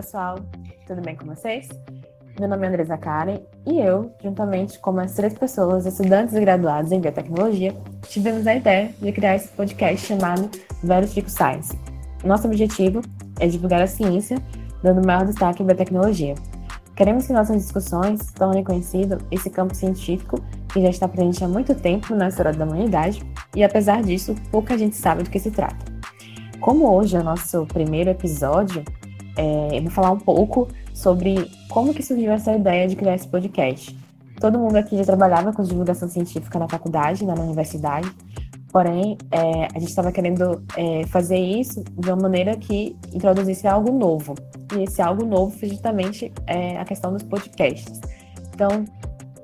pessoal, tudo bem com vocês? Meu nome é Andresa Karen e eu, juntamente com mais três pessoas, estudantes e graduados em biotecnologia, tivemos a ideia de criar esse podcast chamado Verifico Science. Nosso objetivo é divulgar a ciência, dando maior destaque à biotecnologia. Queremos que nossas discussões tornem conhecido esse campo científico que já está presente há muito tempo na história da humanidade e, apesar disso, pouca gente sabe do que se trata. Como hoje é o nosso primeiro episódio, é, eu vou falar um pouco sobre como que surgiu essa ideia de criar esse podcast. Todo mundo aqui já trabalhava com divulgação científica na faculdade, na universidade, porém, é, a gente estava querendo é, fazer isso de uma maneira que introduzisse algo novo. E esse algo novo foi justamente é, a questão dos podcasts. Então,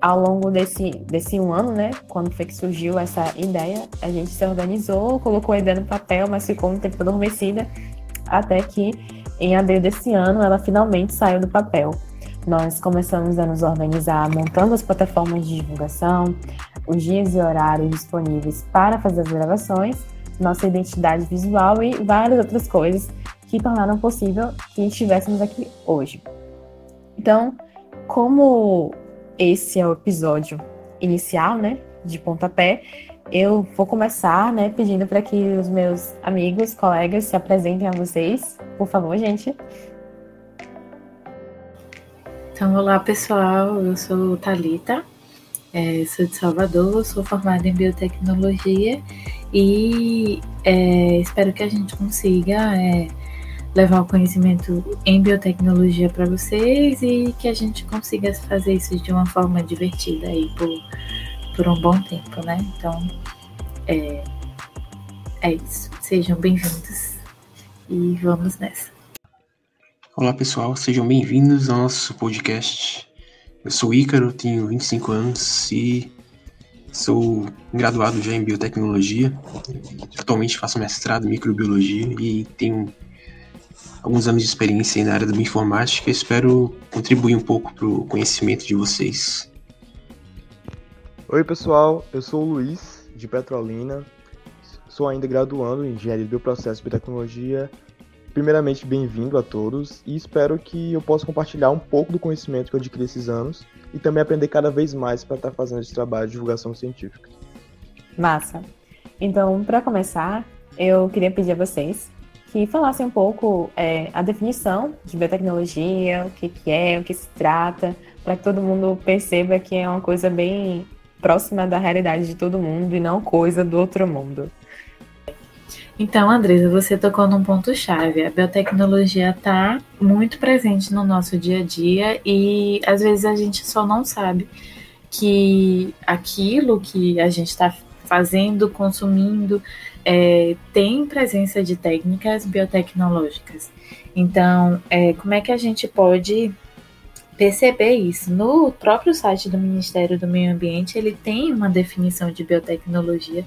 ao longo desse, desse um ano, né, quando foi que surgiu essa ideia, a gente se organizou, colocou a ideia no papel, mas ficou um tempo adormecida, até que em abril desse ano, ela finalmente saiu do papel. Nós começamos a nos organizar montando as plataformas de divulgação, os dias e horários disponíveis para fazer as gravações, nossa identidade visual e várias outras coisas que tornaram possível que estivéssemos aqui hoje. Então, como esse é o episódio inicial, né, de pontapé, eu vou começar, né, pedindo para que os meus amigos, colegas se apresentem a vocês. Por favor, gente. Então, olá pessoal, eu sou Talita, é, sou de Salvador, sou formada em biotecnologia e é, espero que a gente consiga é, levar o conhecimento em biotecnologia para vocês e que a gente consiga fazer isso de uma forma divertida aí por por um bom tempo, né? Então, é, é isso. Sejam bem-vindos e vamos nessa. Olá, pessoal. Sejam bem-vindos ao nosso podcast. Eu sou Ícaro, tenho 25 anos e sou graduado já em biotecnologia. Atualmente faço mestrado em microbiologia e tenho alguns anos de experiência na área da bioinformática. Espero contribuir um pouco para o conhecimento de vocês. Oi pessoal, eu sou o Luiz, de Petrolina, sou ainda graduando em Engenharia de Bioprocesso e Biotecnologia. Primeiramente, bem-vindo a todos e espero que eu possa compartilhar um pouco do conhecimento que eu adquiri esses anos e também aprender cada vez mais para estar fazendo esse trabalho de divulgação científica. Massa! Então, para começar, eu queria pedir a vocês que falassem um pouco é, a definição de biotecnologia, o que, que é, o que se trata, para que todo mundo perceba que é uma coisa bem próxima da realidade de todo mundo e não coisa do outro mundo. Então, Andresa, você tocou num ponto-chave. A biotecnologia está muito presente no nosso dia a dia e às vezes a gente só não sabe que aquilo que a gente está fazendo, consumindo, é, tem presença de técnicas biotecnológicas. Então, é, como é que a gente pode perceber isso. No próprio site do Ministério do Meio Ambiente, ele tem uma definição de biotecnologia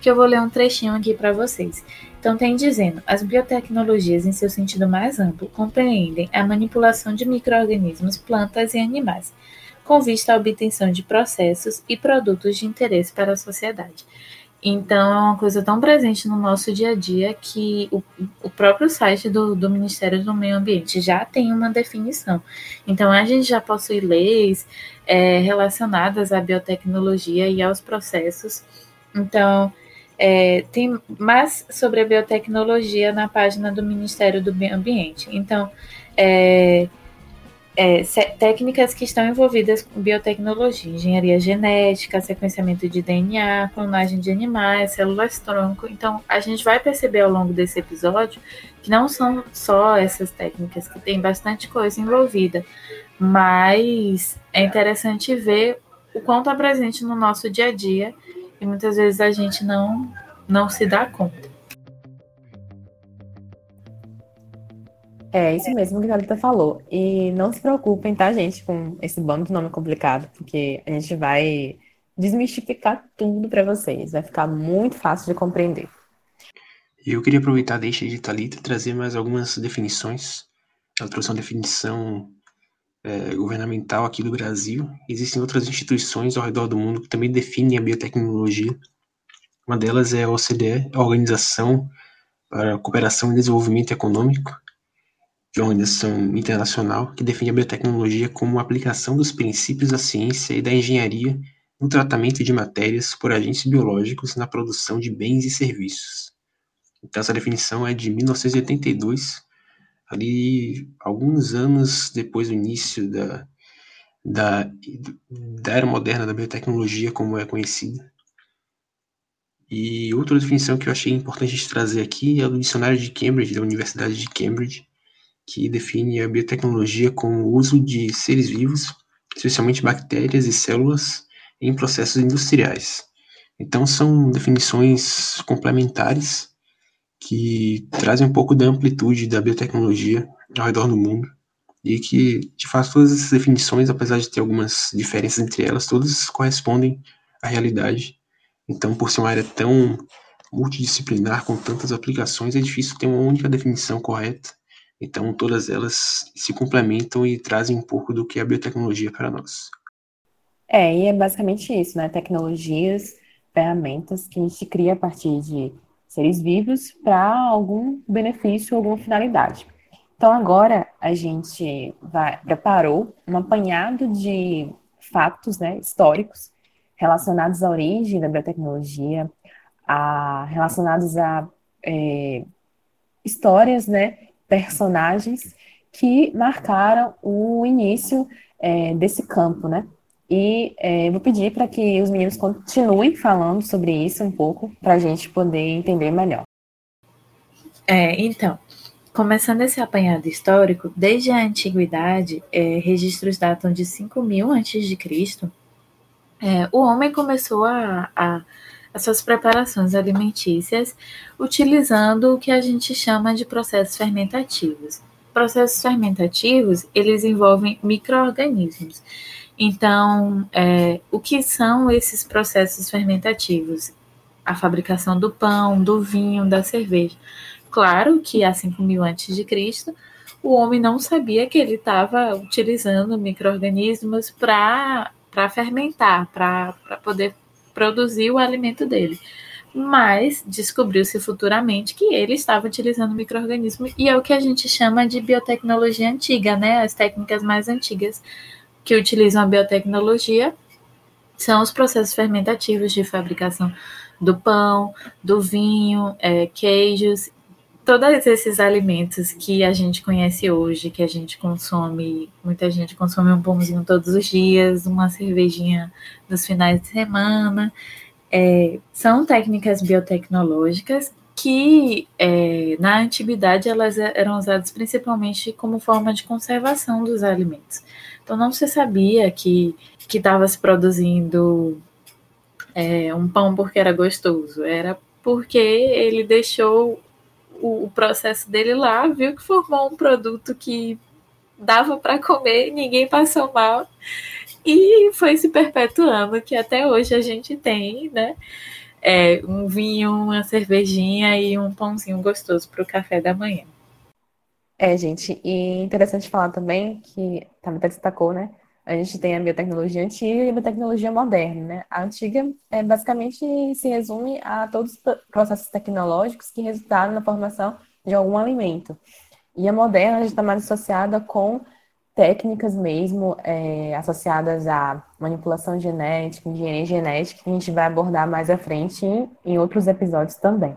que eu vou ler um trechinho aqui para vocês. Então, tem dizendo: as biotecnologias, em seu sentido mais amplo, compreendem a manipulação de microorganismos, plantas e animais, com vista à obtenção de processos e produtos de interesse para a sociedade. Então, é uma coisa tão presente no nosso dia a dia que o, o próprio site do, do, Ministério do Meio Ambiente já tem uma definição. Então, a gente já possui leis é, relacionadas à biotecnologia e aos processos. Então, é, tem mais sobre a biotecnologia na página do Ministério do Meio Ambiente. Então, é, é, técnicas que estão envolvidas com biotecnologia, engenharia genética, sequenciamento de DNA, clonagem de animais, células-tronco. Então, a gente vai perceber ao longo desse episódio que não são só essas técnicas, que tem bastante coisa envolvida, mas é interessante ver o quanto é presente no nosso dia a dia e muitas vezes a gente não, não se dá conta. É isso mesmo que a Thalita falou. E não se preocupem, tá, gente, com esse bando de nome complicado, porque a gente vai desmistificar tudo para vocês. Vai ficar muito fácil de compreender. Eu queria aproveitar a deixa de Thalita e trazer mais algumas definições. Ela trouxe uma definição é, governamental aqui do Brasil. Existem outras instituições ao redor do mundo que também definem a biotecnologia. Uma delas é a OCDE, a Organização para a Cooperação e Desenvolvimento Econômico, de organização internacional que define a biotecnologia como aplicação dos princípios da ciência e da engenharia no tratamento de matérias por agentes biológicos na produção de bens e serviços. Então, essa definição é de 1982, ali alguns anos depois do início da, da, da era moderna da biotecnologia, como é conhecida. E outra definição que eu achei importante trazer aqui é do dicionário de Cambridge, da Universidade de Cambridge, que define a biotecnologia como o uso de seres vivos, especialmente bactérias e células, em processos industriais. Então, são definições complementares que trazem um pouco da amplitude da biotecnologia ao redor do mundo e que, de fato, todas essas definições, apesar de ter algumas diferenças entre elas, todas correspondem à realidade. Então, por ser uma área tão multidisciplinar, com tantas aplicações, é difícil ter uma única definição correta então, todas elas se complementam e trazem um pouco do que é a biotecnologia para nós. É, e é basicamente isso, né? Tecnologias, ferramentas que a gente cria a partir de seres vivos para algum benefício, alguma finalidade. Então, agora a gente vai, preparou um apanhado de fatos né, históricos relacionados à origem da biotecnologia, a, relacionados a é, histórias né, personagens que marcaram o início é, desse campo, né? E é, vou pedir para que os meninos continuem falando sobre isso um pouco, para a gente poder entender melhor. É, então, começando esse apanhado histórico, desde a antiguidade, é, registros datam de 5000 a.C., é, o homem começou a, a as suas preparações alimentícias utilizando o que a gente chama de processos fermentativos. Processos fermentativos, eles envolvem micro-organismos. Então, é, o que são esses processos fermentativos? A fabricação do pão, do vinho, da cerveja. Claro que há 5 mil antes de Cristo, o homem não sabia que ele estava utilizando micro-organismos para fermentar, para poder produzir o alimento dele. Mas descobriu-se futuramente que ele estava utilizando microorganismo e é o que a gente chama de biotecnologia antiga, né? As técnicas mais antigas que utilizam a biotecnologia são os processos fermentativos de fabricação do pão, do vinho, é, queijos, todos esses alimentos que a gente conhece hoje, que a gente consome, muita gente consome um pãozinho todos os dias, uma cervejinha nos finais de semana, é, são técnicas biotecnológicas que é, na antiguidade elas eram usadas principalmente como forma de conservação dos alimentos. Então não se sabia que que estava se produzindo é, um pão porque era gostoso, era porque ele deixou o, o processo dele lá, viu que formou um produto que dava para comer, ninguém passou mal e foi se perpetuando que até hoje a gente tem, né? É, um vinho, uma cervejinha e um pãozinho gostoso para o café da manhã. É, gente, e interessante falar também que também destacou, né? A gente tem a biotecnologia antiga e a biotecnologia moderna, né? A antiga é, basicamente se resume a todos os processos tecnológicos que resultaram na formação de algum alimento. E a moderna já está mais associada com técnicas mesmo é, associadas à manipulação genética, engenharia genética, que a gente vai abordar mais à frente em, em outros episódios também.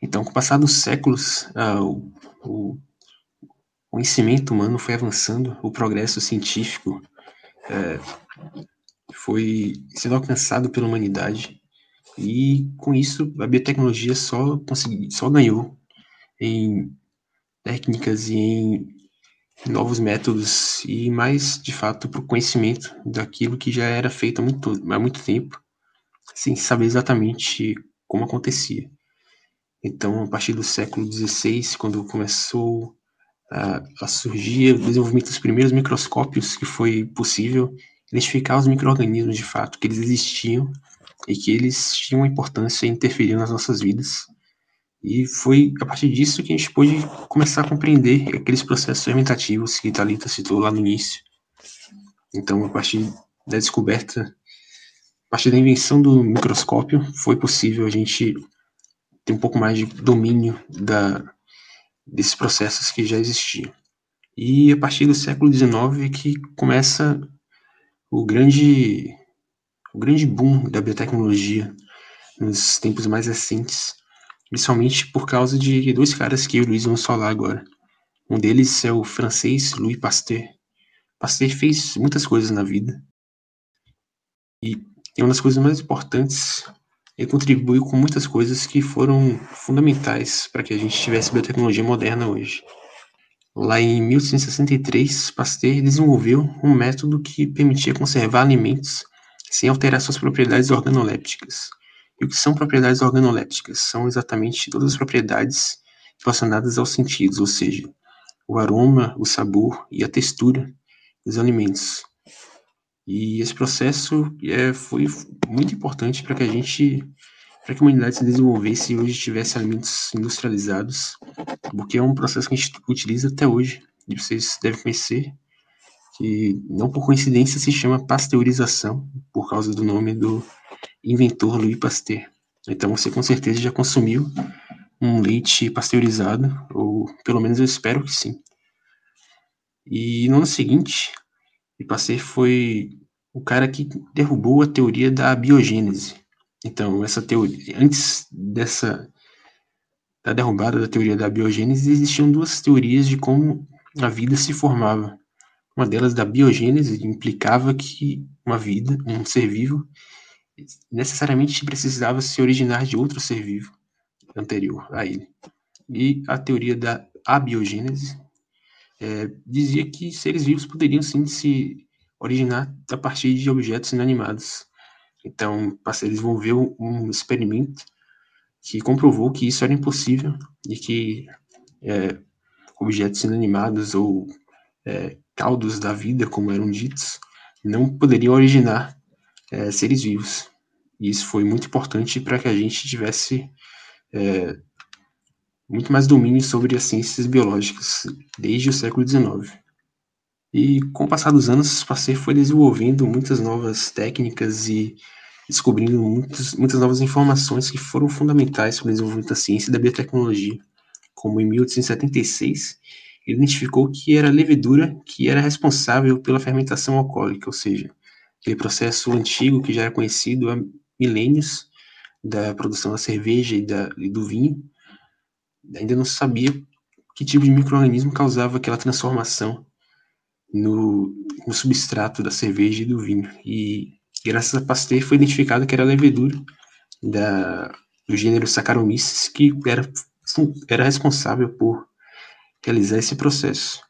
Então, com o passar dos séculos, uh, o, o o conhecimento humano foi avançando, o progresso científico é, foi sendo alcançado pela humanidade e com isso a biotecnologia só consegui, só ganhou em técnicas e em novos métodos e mais de fato para o conhecimento daquilo que já era feito há muito, há muito tempo sem saber exatamente como acontecia. Então, a partir do século XVI, quando começou a, a surgir o desenvolvimento dos primeiros microscópios que foi possível identificar os micro-organismos de fato, que eles existiam e que eles tinham uma importância e interferiam nas nossas vidas. E foi a partir disso que a gente pôde começar a compreender aqueles processos fermentativos que Thalita citou lá no início. Então, a partir da descoberta, a partir da invenção do microscópio, foi possível a gente ter um pouco mais de domínio da, desses processos que já existiam. E a partir do século XIX é que começa o grande, o grande boom da biotecnologia nos tempos mais recentes, principalmente por causa de dois caras que o Luiz vamos falar agora. Um deles é o francês Louis Pasteur. Pasteur fez muitas coisas na vida. E uma das coisas mais importantes, ele contribuiu com muitas coisas que foram fundamentais para que a gente tivesse biotecnologia moderna hoje. Lá em 1863, Pasteur desenvolveu um método que permitia conservar alimentos sem alterar suas propriedades organolépticas. E o que são propriedades organolépticas? São exatamente todas as propriedades relacionadas aos sentidos, ou seja, o aroma, o sabor e a textura dos alimentos. E esse processo é, foi muito importante para que a gente, para que a humanidade se desenvolvesse e hoje tivesse alimentos industrializados, porque é um processo que a gente utiliza até hoje, e vocês devem conhecer, que não por coincidência se chama pasteurização, por causa do nome do inventor Louis Pasteur. Então você com certeza já consumiu um leite pasteurizado, ou pelo menos eu espero que sim. E no ano seguinte, Pasteur foi o cara que derrubou a teoria da biogênese. Então, essa teoria, antes dessa da derrubada da teoria da biogênese, existiam duas teorias de como a vida se formava. Uma delas da biogênese implicava que uma vida, um ser vivo, necessariamente precisava se originar de outro ser vivo anterior a ele. E a teoria da abiogênese é, dizia que seres vivos poderiam sim se originar a partir de objetos inanimados. Então, Pasteur desenvolveu um experimento que comprovou que isso era impossível e que é, objetos inanimados ou é, caldos da vida, como eram ditos, não poderiam originar é, seres vivos. E isso foi muito importante para que a gente tivesse é, muito mais domínio sobre as ciências biológicas desde o século XIX. E com o passar dos anos, Pasteur foi desenvolvendo muitas novas técnicas e descobrindo muitos, muitas novas informações que foram fundamentais para o desenvolvimento da ciência e da biotecnologia. Como em 1876, ele identificou que era a levedura que era responsável pela fermentação alcoólica, ou seja, aquele processo antigo que já era conhecido há milênios da produção da cerveja e, da, e do vinho, ainda não sabia que tipo de microorganismo causava aquela transformação no, no, substrato da cerveja e do vinho. E graças a Pasteur foi identificado que era a levedura da, do gênero Saccharomyces que era, era responsável por realizar esse processo.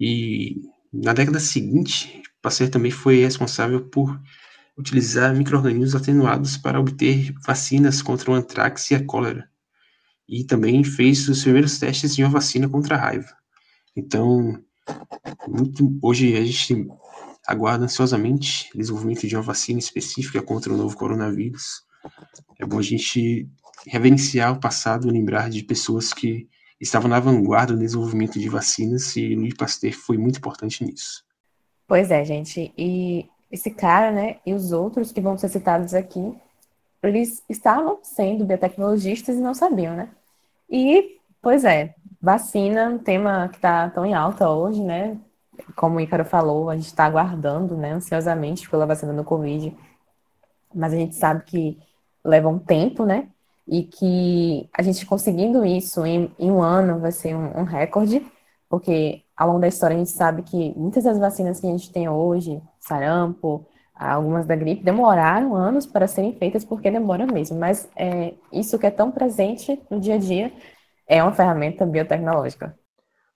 E na década seguinte, Pasteur também foi responsável por utilizar micro-organismos atenuados para obter vacinas contra o antrax e a cólera. E também fez os primeiros testes de uma vacina contra a raiva. Então, muito, hoje a gente aguarda ansiosamente o desenvolvimento de uma vacina específica contra o novo coronavírus. É bom a gente reverenciar o passado, lembrar de pessoas que estavam na vanguarda do desenvolvimento de vacinas e Louis Pasteur foi muito importante nisso. Pois é, gente. E esse cara, né, e os outros que vão ser citados aqui, eles estavam sendo biotecnologistas e não sabiam, né? E, pois é, vacina, um tema que está tão em alta hoje, né? Como o Ícaro falou, a gente está aguardando, né, ansiosamente pela vacina do Covid, mas a gente sabe que leva um tempo, né? E que a gente conseguindo isso em, em um ano vai ser um, um recorde, porque ao longo da história a gente sabe que muitas das vacinas que a gente tem hoje, sarampo, algumas da gripe, demoraram anos para serem feitas porque demora mesmo. Mas é, isso que é tão presente no dia a dia é uma ferramenta biotecnológica.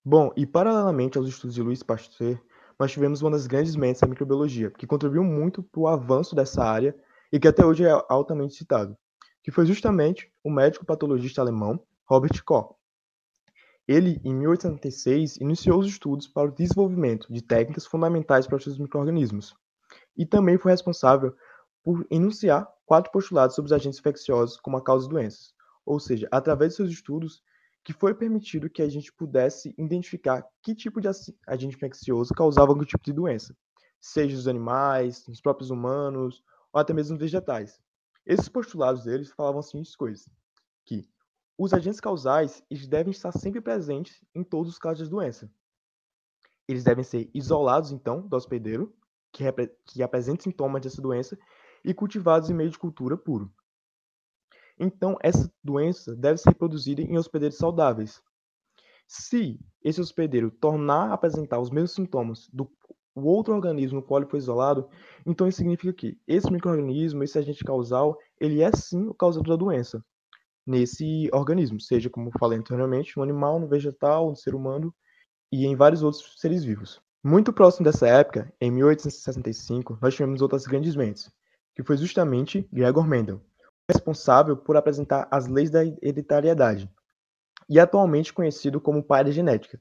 Bom, e paralelamente aos estudos de Louis Pasteur, nós tivemos uma das grandes mentes da microbiologia, que contribuiu muito para o avanço dessa área e que até hoje é altamente citado, que foi justamente o médico patologista alemão Robert Koch. Ele, em 1876, iniciou os estudos para o desenvolvimento de técnicas fundamentais para os microrganismos, e também foi responsável por enunciar quatro postulados sobre os agentes infecciosos como a causa de doenças, ou seja, através de seus estudos, que foi permitido que a gente pudesse identificar que tipo de agente infeccioso causava algum tipo de doença, seja nos animais, nos próprios humanos, ou até mesmo nos vegetais. Esses postulados deles falavam as coisas, que Os agentes causais eles devem estar sempre presentes em todos os casos de doença. Eles devem ser isolados, então, do hospedeiro, que, que sintomas dessa doença, e cultivados em meio de cultura puro. Então, essa doença deve ser reproduzida em hospedeiros saudáveis. Se esse hospedeiro tornar a apresentar os mesmos sintomas do outro organismo no qual ele foi isolado, então isso significa que esse microorganismo, esse agente causal, ele é sim o causador da doença nesse organismo, seja como falei anteriormente, no animal, no vegetal, no ser humano e em vários outros seres vivos. Muito próximo dessa época, em 1865, nós tivemos outras grandes mentes, que foi justamente Gregor Mendel, responsável por apresentar as leis da hereditariedade, e atualmente conhecido como pai da genética.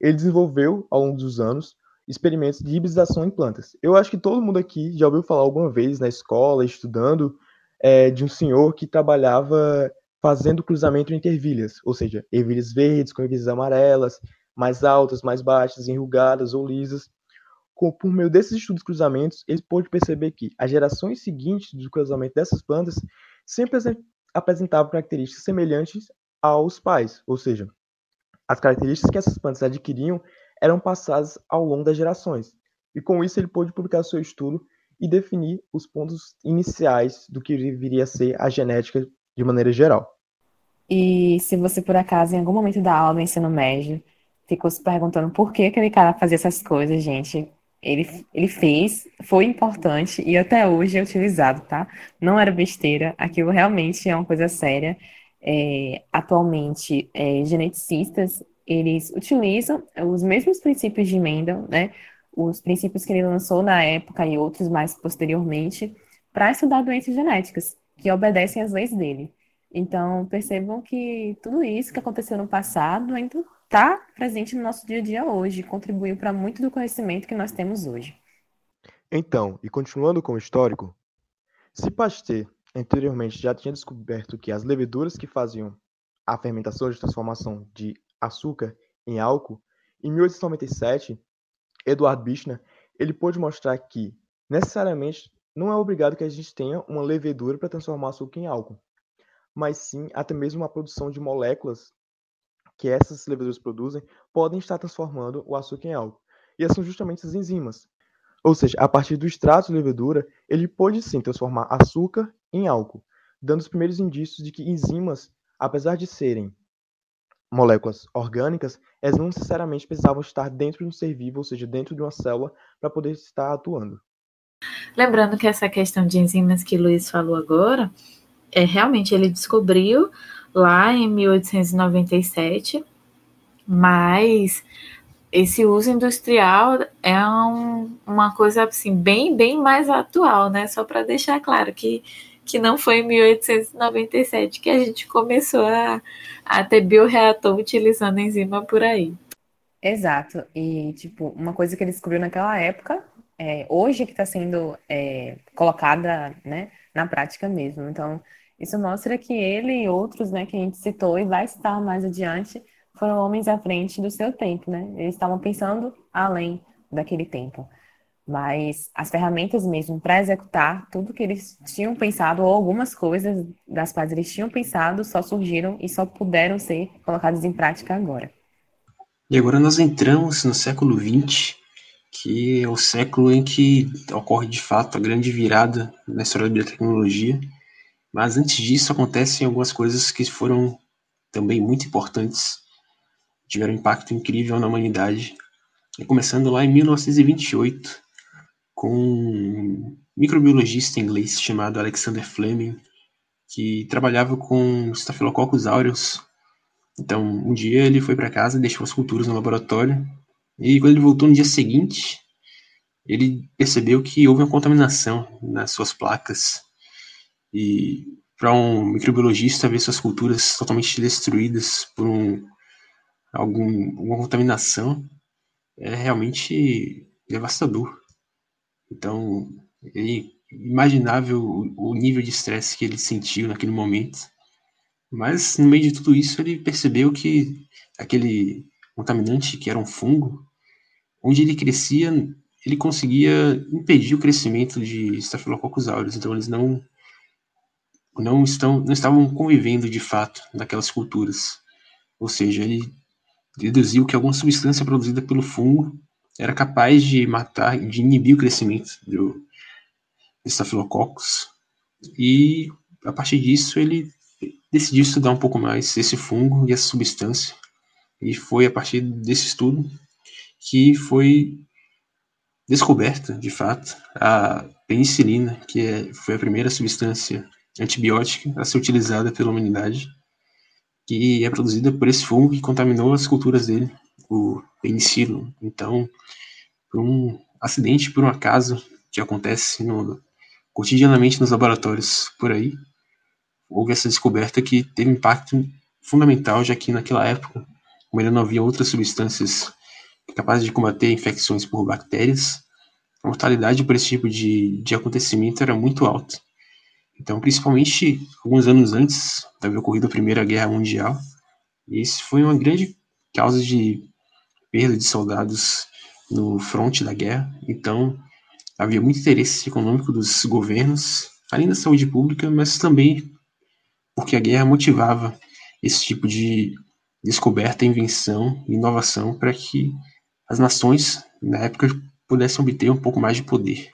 Ele desenvolveu, ao longo dos anos, experimentos de hibridização em plantas. Eu acho que todo mundo aqui já ouviu falar alguma vez na escola, estudando, é, de um senhor que trabalhava fazendo cruzamento entre ervilhas, ou seja, ervilhas verdes com ervilhas amarelas, mais altas, mais baixas, enrugadas ou lisas. Por meio desses estudos de cruzamentos, ele pôde perceber que as gerações seguintes do cruzamento dessas plantas sempre apresentavam características semelhantes aos pais, ou seja, as características que essas plantas adquiriam eram passadas ao longo das gerações. E com isso ele pôde publicar seu estudo e definir os pontos iniciais do que viria a ser a genética de maneira geral. E se você por acaso em algum momento da aula do ensino médio ficou se perguntando por que aquele cara fazia essas coisas, gente, ele, ele fez, foi importante e até hoje é utilizado, tá? Não era besteira, aquilo realmente é uma coisa séria. É, atualmente, é, geneticistas eles utilizam os mesmos princípios de Mendel, né, os princípios que ele lançou na época e outros mais posteriormente, para estudar doenças genéticas, que obedecem às leis dele. Então, percebam que tudo isso que aconteceu no passado ainda está presente no nosso dia a dia hoje, contribuiu para muito do conhecimento que nós temos hoje. Então, e continuando com o histórico, se Pasteur anteriormente já tinha descoberto que as leveduras que faziam a fermentação de transformação de açúcar em álcool, em 1897, Eduardo Bichner, ele pôde mostrar que, necessariamente, não é obrigado que a gente tenha uma levedura para transformar açúcar em álcool, mas sim até mesmo a produção de moléculas que essas leveduras produzem podem estar transformando o açúcar em álcool. E são justamente as enzimas. Ou seja, a partir do extrato de levedura, ele pode sim transformar açúcar em álcool, dando os primeiros indícios de que enzimas, apesar de serem moléculas orgânicas, elas não necessariamente precisavam estar dentro de um ser vivo, ou seja, dentro de uma célula, para poder estar atuando. Lembrando que essa questão de enzimas que o Luiz falou agora, é realmente ele descobriu lá em 1897, mas esse uso industrial é um, uma coisa assim bem bem mais atual, né? Só para deixar claro que que não foi em 1897 que a gente começou a, a ter bioreator utilizando enzima por aí. Exato. E, tipo, uma coisa que ele descobriu naquela época, é, hoje que está sendo é, colocada né, na prática mesmo. Então, isso mostra que ele e outros né, que a gente citou e vai estar mais adiante foram homens à frente do seu tempo, né? Eles estavam pensando além daquele tempo mas as ferramentas mesmo para executar tudo que eles tinham pensado, ou algumas coisas das quais eles tinham pensado, só surgiram e só puderam ser colocadas em prática agora. E agora nós entramos no século XX, que é o século em que ocorre de fato a grande virada na história da biotecnologia. Mas antes disso acontecem algumas coisas que foram também muito importantes, tiveram um impacto incrível na humanidade. E começando lá em 1928, com um microbiologista inglês chamado Alexander Fleming, que trabalhava com Staphylococcus aureus. Então, um dia ele foi para casa, deixou as culturas no laboratório, e quando ele voltou no dia seguinte, ele percebeu que houve uma contaminação nas suas placas. E para um microbiologista ver suas culturas totalmente destruídas por um, algum, alguma contaminação é realmente devastador. Então, ele imaginável o nível de estresse que ele sentiu naquele momento. Mas no meio de tudo isso, ele percebeu que aquele contaminante, que era um fungo, onde ele crescia, ele conseguia impedir o crescimento de Staphylococcus aureus. Então, eles não não, estão, não estavam convivendo de fato naquelas culturas. Ou seja, ele deduziu que alguma substância produzida pelo fungo era capaz de matar, de inibir o crescimento do Staphylococcus. E a partir disso ele decidiu estudar um pouco mais esse fungo e essa substância. E foi a partir desse estudo que foi descoberta, de fato, a penicilina, que é, foi a primeira substância antibiótica a ser utilizada pela humanidade, que é produzida por esse fungo que contaminou as culturas dele, o penicillium. Então, por um acidente, por um acaso que acontece no, cotidianamente nos laboratórios por aí, houve essa descoberta que teve impacto fundamental, já que naquela época, como ainda não havia outras substâncias capazes de combater infecções por bactérias, a mortalidade por esse tipo de, de acontecimento era muito alta. Então, principalmente alguns anos antes de haver ocorrido a Primeira Guerra Mundial, isso foi uma grande causa de perda de soldados no fronte da guerra. Então, havia muito interesse econômico dos governos, além da saúde pública, mas também porque a guerra motivava esse tipo de descoberta, invenção inovação para que as nações, na época, pudessem obter um pouco mais de poder.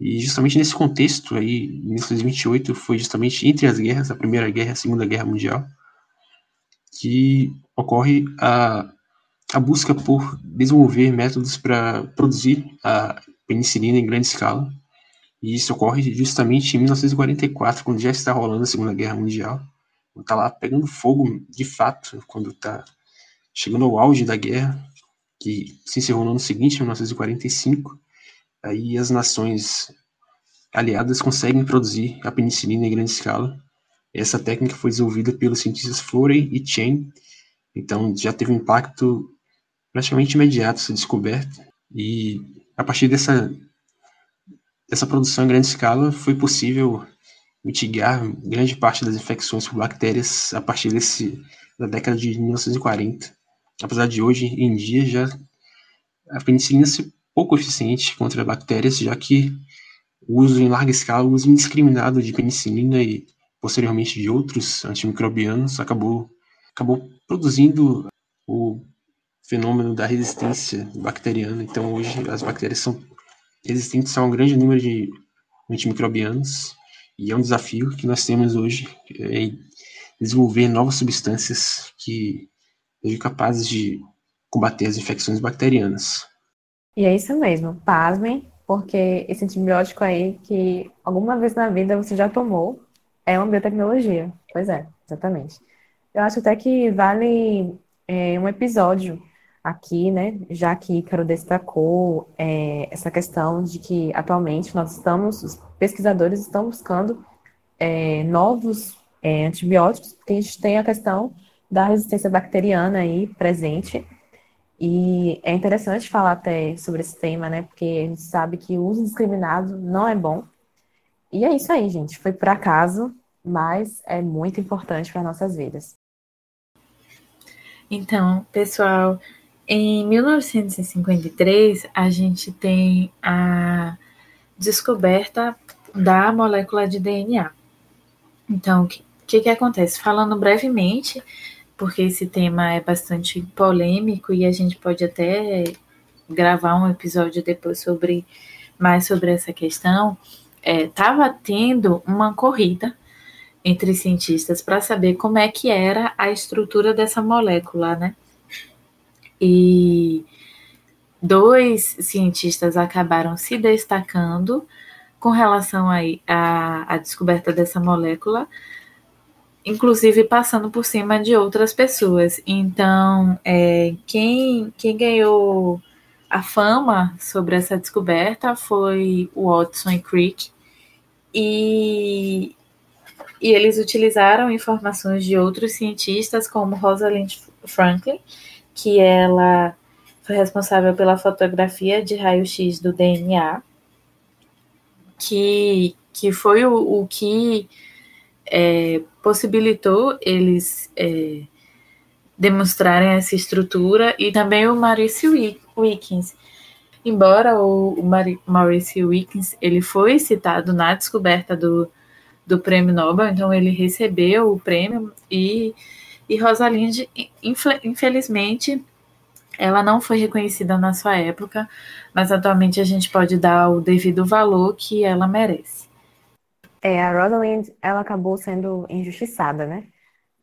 E justamente nesse contexto aí, em 1928, foi justamente entre as guerras, a Primeira Guerra e a Segunda Guerra Mundial, que ocorre a, a busca por desenvolver métodos para produzir a penicilina em grande escala. E isso ocorre justamente em 1944, quando já está rolando a Segunda Guerra Mundial. Está lá pegando fogo de fato, quando está chegando ao auge da guerra, que se encerrou no ano seguinte, 1945, aí as nações aliadas conseguem produzir a penicilina em grande escala. Essa técnica foi desenvolvida pelos cientistas Florey e Chen, então já teve um impacto praticamente imediato essa descoberta, e a partir dessa, dessa produção em grande escala foi possível mitigar grande parte das infecções por bactérias a partir desse, da década de 1940 apesar de hoje em dia já a penicilina ser pouco eficiente contra bactérias, já que o uso em larga escala, o uso indiscriminado de penicilina e posteriormente de outros antimicrobianos acabou, acabou produzindo o fenômeno da resistência bacteriana. Então hoje as bactérias são resistentes a um grande número de antimicrobianos e é um desafio que nós temos hoje é desenvolver novas substâncias que sejam capazes de combater as infecções bacterianas. E é isso mesmo, pasmem, porque esse antibiótico aí que alguma vez na vida você já tomou é uma biotecnologia. Pois é, exatamente. Eu acho até que vale é, um episódio aqui, né, já que Ícaro destacou é, essa questão de que atualmente nós estamos, os pesquisadores estão buscando é, novos é, antibióticos, porque a gente tem a questão da resistência bacteriana aí presente. E é interessante falar até sobre esse tema, né? Porque a gente sabe que o uso indiscriminado não é bom. E é isso aí, gente. Foi por acaso, mas é muito importante para nossas vidas. Então, pessoal, em 1953 a gente tem a descoberta da molécula de DNA. Então, o que, que, que acontece? Falando brevemente, porque esse tema é bastante polêmico e a gente pode até gravar um episódio depois sobre mais sobre essa questão. Estava é, tendo uma corrida entre cientistas para saber como é que era a estrutura dessa molécula, né? E dois cientistas acabaram se destacando com relação à descoberta dessa molécula, inclusive passando por cima de outras pessoas. Então, é, quem, quem ganhou a fama sobre essa descoberta foi o Watson e Crick, e, e eles utilizaram informações de outros cientistas, como Rosalind Franklin, que ela foi responsável pela fotografia de raio-x do DNA, que, que foi o, o que é, possibilitou eles é, demonstrarem essa estrutura e também o Maurice Wilkins. Embora o, Maurice Wilkins ele foi citado na descoberta do, do prêmio Nobel, então ele recebeu o prêmio e, e Rosalind, infelizmente, ela não foi reconhecida na sua época, mas atualmente a gente pode dar o devido valor que ela merece. É, a Rosalind, ela acabou sendo injustiçada, né?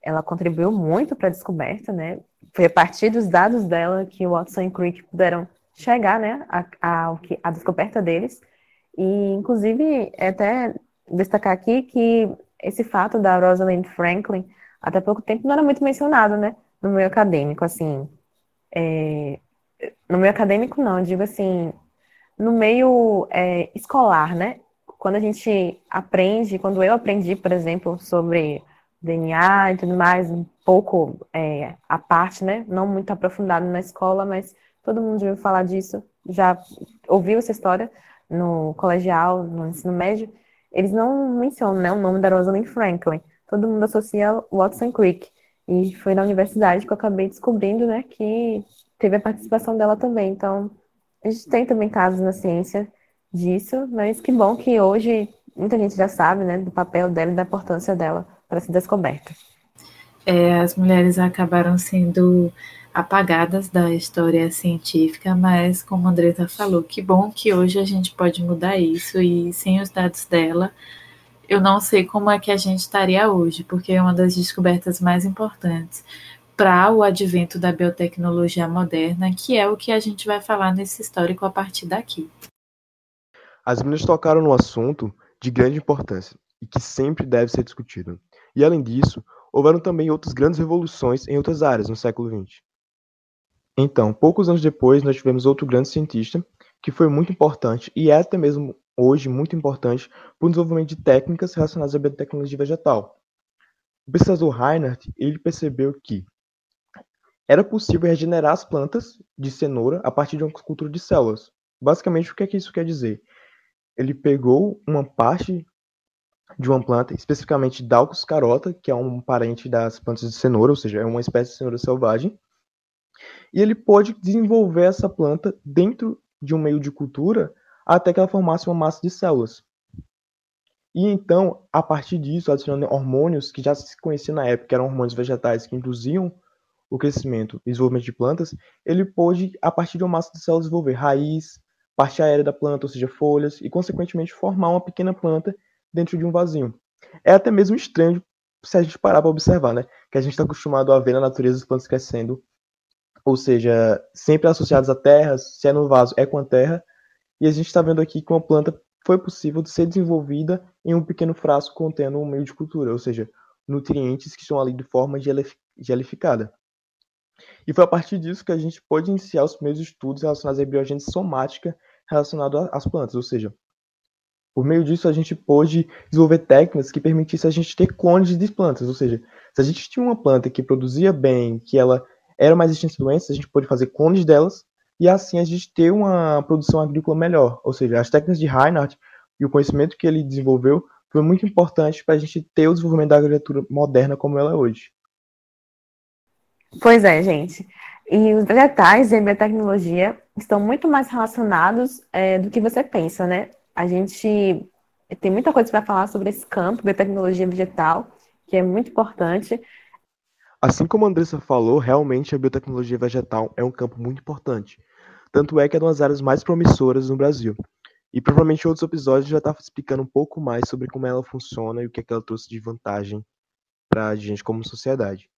Ela contribuiu muito para a descoberta, né? Foi a partir dos dados dela que o Watson e Crick puderam chegar, né, a, a, a descoberta deles. E, inclusive, é até destacar aqui que esse fato da Rosalind Franklin, até pouco tempo, não era muito mencionado, né, no meio acadêmico, assim, é, no meio acadêmico não, digo assim, no meio é, escolar, né, quando a gente aprende, quando eu aprendi, por exemplo, sobre DNA e tudo mais, um pouco é, a parte, né, não muito aprofundado na escola, mas todo mundo ouviu falar disso, já ouviu essa história no colegial, no ensino médio, eles não mencionam né, o nome da Rosalind Franklin. Todo mundo associa Watson Crick. E foi na universidade que eu acabei descobrindo né, que teve a participação dela também. Então, a gente tem também casos na ciência disso, mas que bom que hoje muita gente já sabe né, do papel dela e da importância dela para ser descoberta. É, as mulheres acabaram sendo apagadas da história científica, mas como a Andresa falou, que bom que hoje a gente pode mudar isso e sem os dados dela, eu não sei como é que a gente estaria hoje, porque é uma das descobertas mais importantes para o advento da biotecnologia moderna, que é o que a gente vai falar nesse histórico a partir daqui. As meninas tocaram no assunto de grande importância e que sempre deve ser discutido. E além disso, houveram também outras grandes revoluções em outras áreas no século XX. Então, poucos anos depois, nós tivemos outro grande cientista que foi muito importante e é até mesmo hoje muito importante para o desenvolvimento de técnicas relacionadas à biotecnologia vegetal. O pesquisador Reinhardt ele percebeu que era possível regenerar as plantas de cenoura a partir de uma cultura de células. Basicamente, o que é que isso quer dizer? Ele pegou uma parte de uma planta, especificamente Daucus carota, que é um parente das plantas de cenoura, ou seja, é uma espécie de cenoura selvagem, e ele pôde desenvolver essa planta dentro de um meio de cultura até que ela formasse uma massa de células. E então, a partir disso, adicionando hormônios que já se conheciam na época, que eram hormônios vegetais que induziam o crescimento e desenvolvimento de plantas, ele pôde, a partir de uma massa de células, desenvolver raiz, parte aérea da planta, ou seja, folhas, e consequentemente formar uma pequena planta dentro de um vasinho. É até mesmo estranho se a gente parar para observar, né? Que a gente está acostumado a ver na natureza as plantas crescendo ou seja, sempre associados à terra, se é no vaso, é com a terra. E a gente está vendo aqui que uma planta foi possível de ser desenvolvida em um pequeno frasco contendo um meio de cultura, ou seja, nutrientes que estão ali de forma gelificada. E foi a partir disso que a gente pôde iniciar os primeiros estudos relacionados à biogênese somática relacionado às plantas, ou seja, por meio disso a gente pôde desenvolver técnicas que permitissem a gente ter clones de plantas, ou seja, se a gente tinha uma planta que produzia bem, que ela eram mais extensas doenças, a gente pôde fazer clones delas e assim a gente ter uma produção agrícola melhor. Ou seja, as técnicas de Reinhardt e o conhecimento que ele desenvolveu foi muito importante para a gente ter o desenvolvimento da agricultura moderna como ela é hoje. Pois é, gente. E os vegetais e a biotecnologia estão muito mais relacionados é, do que você pensa, né? A gente tem muita coisa para falar sobre esse campo, biotecnologia vegetal, que é muito importante. Assim como a Andressa falou, realmente a biotecnologia vegetal é um campo muito importante. Tanto é que é uma das áreas mais promissoras no Brasil. E provavelmente em outros episódios já está explicando um pouco mais sobre como ela funciona e o que, é que ela trouxe de vantagem para a gente como sociedade.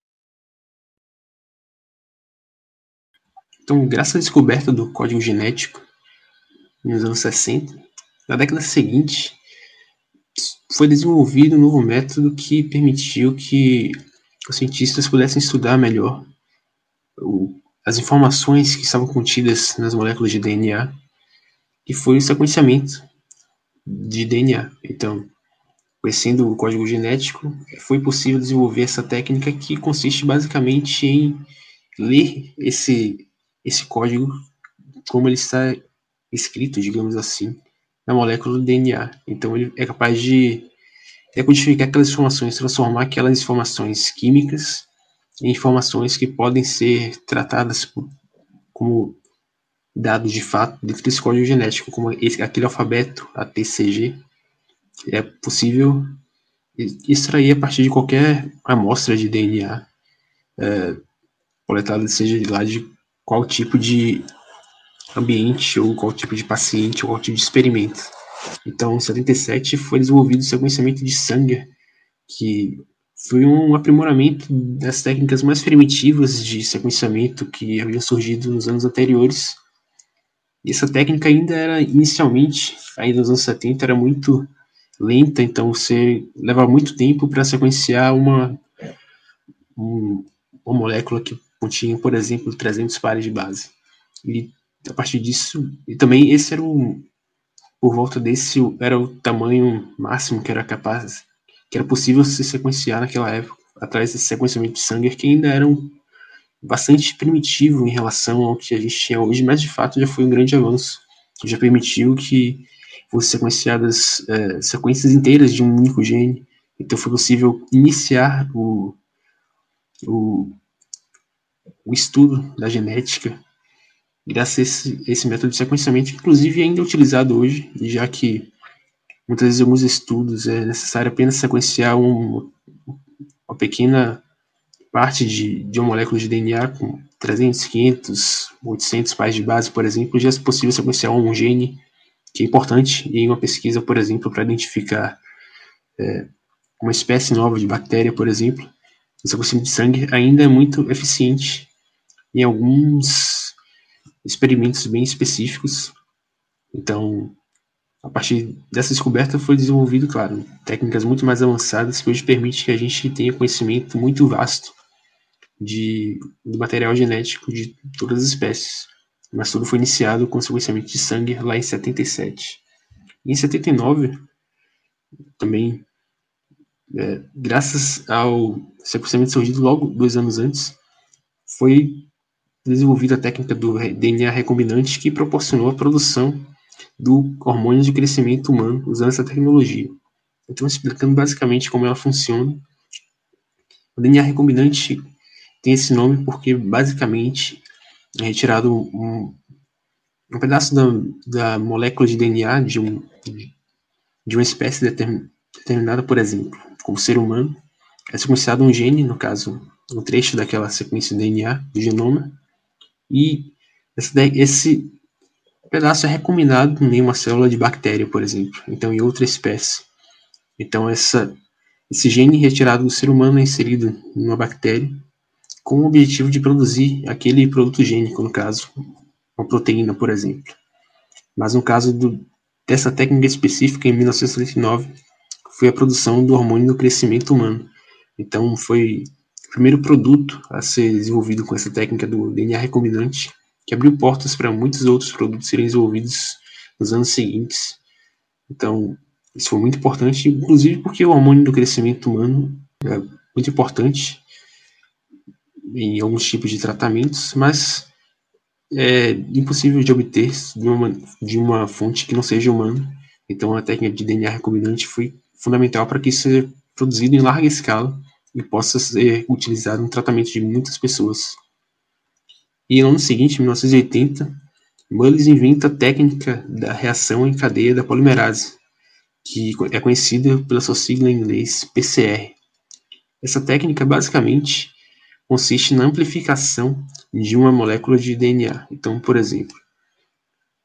Então, graças à descoberta do código genético nos anos 60, na década seguinte, foi desenvolvido um novo método que permitiu que os cientistas pudessem estudar melhor o, as informações que estavam contidas nas moléculas de DNA, que foi o sequenciamento de DNA. Então, conhecendo o código genético, foi possível desenvolver essa técnica que consiste basicamente em ler esse, esse código como ele está escrito, digamos assim, na molécula do DNA. Então, ele é capaz de decodificar aquelas informações, transformar aquelas informações químicas em informações que podem ser tratadas como dados de fato dentro desse código genético, como esse, aquele alfabeto, a TCG, é possível extrair a partir de qualquer amostra de DNA é, coletada, seja lá de qual tipo de ambiente ou qual tipo de paciente ou qual tipo de experimento. Então, em 77 foi desenvolvido o sequenciamento de Sanger, que foi um aprimoramento das técnicas mais primitivas de sequenciamento que haviam surgido nos anos anteriores. E essa técnica ainda era, inicialmente, ainda nos anos 70, era muito lenta, então você leva muito tempo para sequenciar uma, um, uma molécula que continha, por exemplo, 300 pares de base. E a partir disso, e também esse era o, por volta desse, era o tamanho máximo que era capaz, que era possível se sequenciar naquela época, atrás desse sequenciamento de Sanger, que ainda era um, bastante primitivo em relação ao que a gente tinha hoje, mas de fato já foi um grande avanço, já permitiu que fossem sequenciadas é, sequências inteiras de um único gene, então foi possível iniciar o, o, o estudo da genética graças a esse, esse método de sequenciamento, que inclusive ainda é utilizado hoje, já que muitas vezes em alguns estudos é necessário apenas sequenciar um, uma pequena parte de, de uma molécula de DNA com 300, 500, 800 pares de base, por exemplo, já é possível sequenciar um gene que é importante em uma pesquisa, por exemplo, para identificar é, uma espécie nova de bactéria, por exemplo. O sequenciamento de sangue ainda é muito eficiente em alguns experimentos bem específicos. Então, a partir dessa descoberta foi desenvolvido, claro, técnicas muito mais avançadas que hoje permite que a gente tenha conhecimento muito vasto de, do material genético de todas as espécies. Mas tudo foi iniciado com sequenciamento de sangue lá em 77. E em 79, também, é, graças ao sequenciamento surgido logo dois anos antes, foi desenvolvida a técnica do DNA recombinante que proporcionou a produção do hormônio de crescimento humano usando essa tecnologia. Então, explicando basicamente como ela funciona. O DNA recombinante tem esse nome porque, basicamente, é retirado um, um pedaço da, da, molécula de DNA de, um, de uma espécie determinada, por exemplo, como ser humano, é sequenciado um gene, no caso, um trecho daquela sequência de DNA do genoma, e esse, esse pedaço é recombinado em uma célula de bactéria, por exemplo, então em outra espécie. Então essa, esse gene retirado do ser humano é inserido em uma bactéria com o objetivo de produzir aquele produto gênico, no caso, uma proteína, por exemplo. Mas no caso do, dessa técnica específica, em 1939, foi a produção do hormônio do crescimento humano. Então foi primeiro produto a ser desenvolvido com essa técnica do DNA recombinante, que abriu portas para muitos outros produtos serem desenvolvidos nos anos seguintes. Então, isso foi muito importante, inclusive porque o hormônio do crescimento humano é muito importante em alguns tipos de tratamentos, mas é impossível de obter de uma, de uma fonte que não seja humana. Então, a técnica de DNA recombinante foi fundamental para que isso seja produzido em larga escala e possa ser utilizado no tratamento de muitas pessoas. E no ano seguinte, em 1980, Mullis inventa a técnica da reação em cadeia da polimerase, que é conhecida pela sua sigla em inglês PCR. Essa técnica basicamente consiste na amplificação de uma molécula de DNA. Então, por exemplo,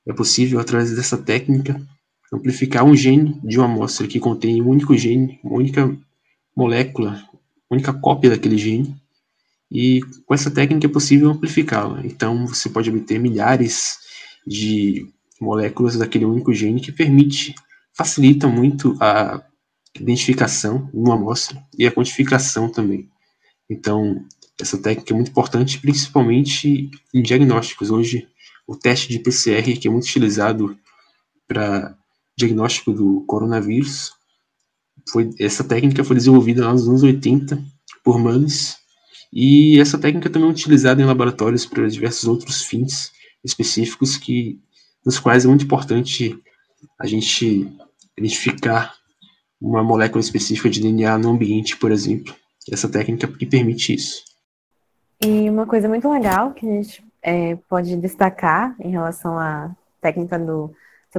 é possível, através dessa técnica, amplificar um gene de uma amostra que contém um único gene, uma única molécula única cópia daquele gene, e com essa técnica é possível amplificá-la. Então você pode obter milhares de moléculas daquele único gene que permite, facilita muito a identificação de uma amostra e a quantificação também. Então, essa técnica é muito importante, principalmente em diagnósticos. Hoje, o teste de PCR, que é muito utilizado para diagnóstico do coronavírus, foi, essa técnica foi desenvolvida nos anos 80 por Mullis, e essa técnica também é utilizada em laboratórios para diversos outros fins específicos, que, nos quais é muito importante a gente identificar uma molécula específica de DNA no ambiente, por exemplo. Essa técnica que permite isso. E uma coisa muito legal que a gente é, pode destacar em relação à técnica do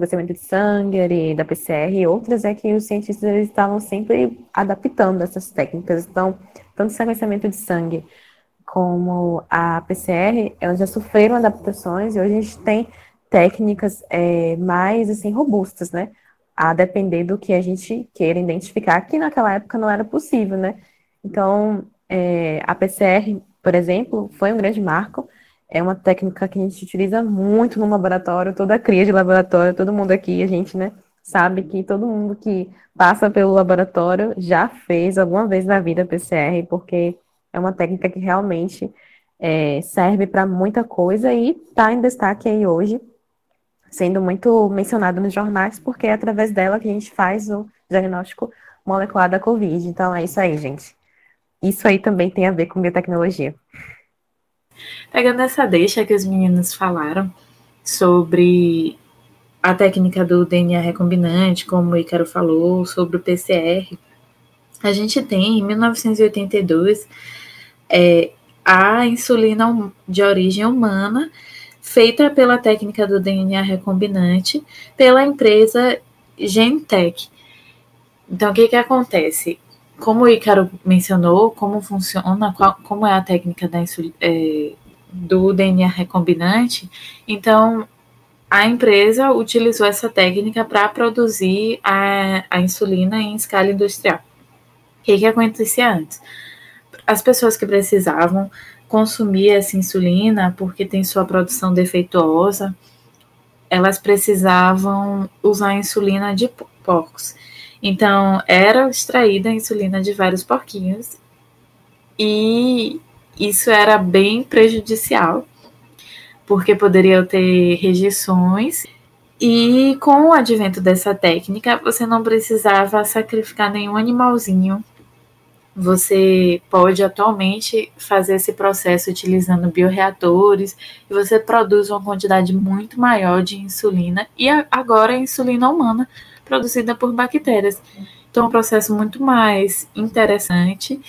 sequenciamento de sangue, da PCR e outras, é que os cientistas eles estavam sempre adaptando essas técnicas. Então, tanto o sequenciamento de sangue como a PCR, elas já sofreram adaptações e hoje a gente tem técnicas é, mais assim robustas, né? A depender do que a gente queira identificar, que naquela época não era possível, né? Então, é, a PCR, por exemplo, foi um grande marco. É uma técnica que a gente utiliza muito no laboratório, toda a cria de laboratório, todo mundo aqui, a gente, né, sabe que todo mundo que passa pelo laboratório já fez alguma vez na vida PCR, porque é uma técnica que realmente é, serve para muita coisa e está em destaque aí hoje, sendo muito mencionado nos jornais, porque é através dela que a gente faz o diagnóstico molecular da Covid. Então é isso aí, gente. Isso aí também tem a ver com biotecnologia. Pegando essa deixa que os meninos falaram sobre a técnica do DNA recombinante, como o falou, sobre o PCR, a gente tem em 1982 é, a insulina de origem humana feita pela técnica do DNA recombinante pela empresa Gentech. Então, o que, que acontece? Como o Ícaro mencionou, como funciona, qual, como é a técnica da é, do DNA recombinante, então a empresa utilizou essa técnica para produzir a, a insulina em escala industrial. O que, que acontecia antes? As pessoas que precisavam consumir essa insulina porque tem sua produção defeituosa, elas precisavam usar insulina de porcos. Então, era extraída a insulina de vários porquinhos e isso era bem prejudicial, porque poderia ter rejeições. E com o advento dessa técnica, você não precisava sacrificar nenhum animalzinho. Você pode atualmente fazer esse processo utilizando bioreatores e você produz uma quantidade muito maior de insulina e agora a insulina humana produzida por bactérias. Então, é um processo muito mais interessante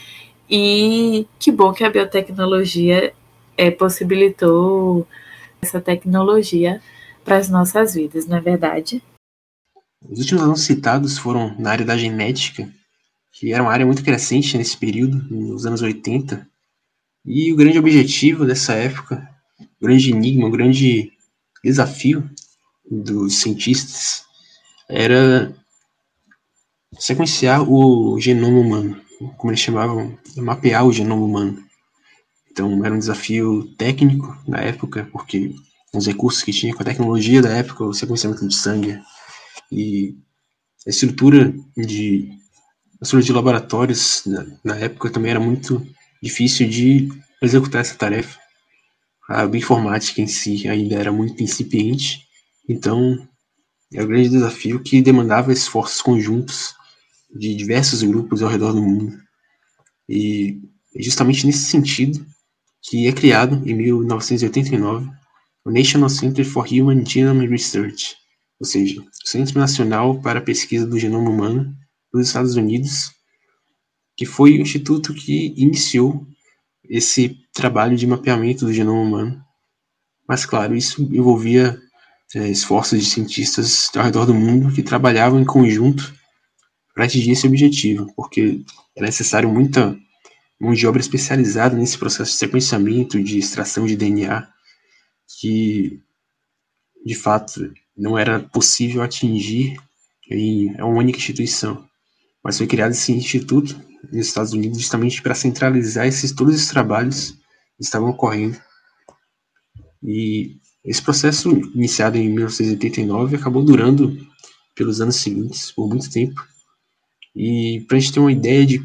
e que bom que a biotecnologia é, possibilitou essa tecnologia para as nossas vidas, não é verdade? Os últimos anos citados foram na área da genética, que era uma área muito crescente nesse período, nos anos 80. E o grande objetivo dessa época, o grande enigma, o grande desafio dos cientistas era sequenciar o genoma humano, como eles chamavam, mapear o genoma humano. Então era um desafio técnico na época, porque os recursos que tinha, com a tecnologia da época, o sequenciamento de sangue e a estrutura de a estrutura de laboratórios na, na época também era muito difícil de executar essa tarefa. A bioinformática em si ainda era muito incipiente, então é um grande desafio que demandava esforços conjuntos de diversos grupos ao redor do mundo. E é justamente nesse sentido que é criado, em 1989, o National Center for Human Genome Research, ou seja, o Centro Nacional para a Pesquisa do Genoma Humano dos Estados Unidos, que foi o instituto que iniciou esse trabalho de mapeamento do genoma humano. Mas, claro, isso envolvia é, esforços de cientistas ao redor do mundo que trabalhavam em conjunto para atingir esse objetivo, porque é necessário muita mão de obra especializada nesse processo de sequenciamento, de extração de DNA, que de fato não era possível atingir em uma única instituição. Mas foi criado esse instituto nos Estados Unidos justamente para centralizar esses, todos esses trabalhos que estavam ocorrendo. E esse processo, iniciado em 1989, acabou durando pelos anos seguintes, por muito tempo. E para a gente ter uma ideia de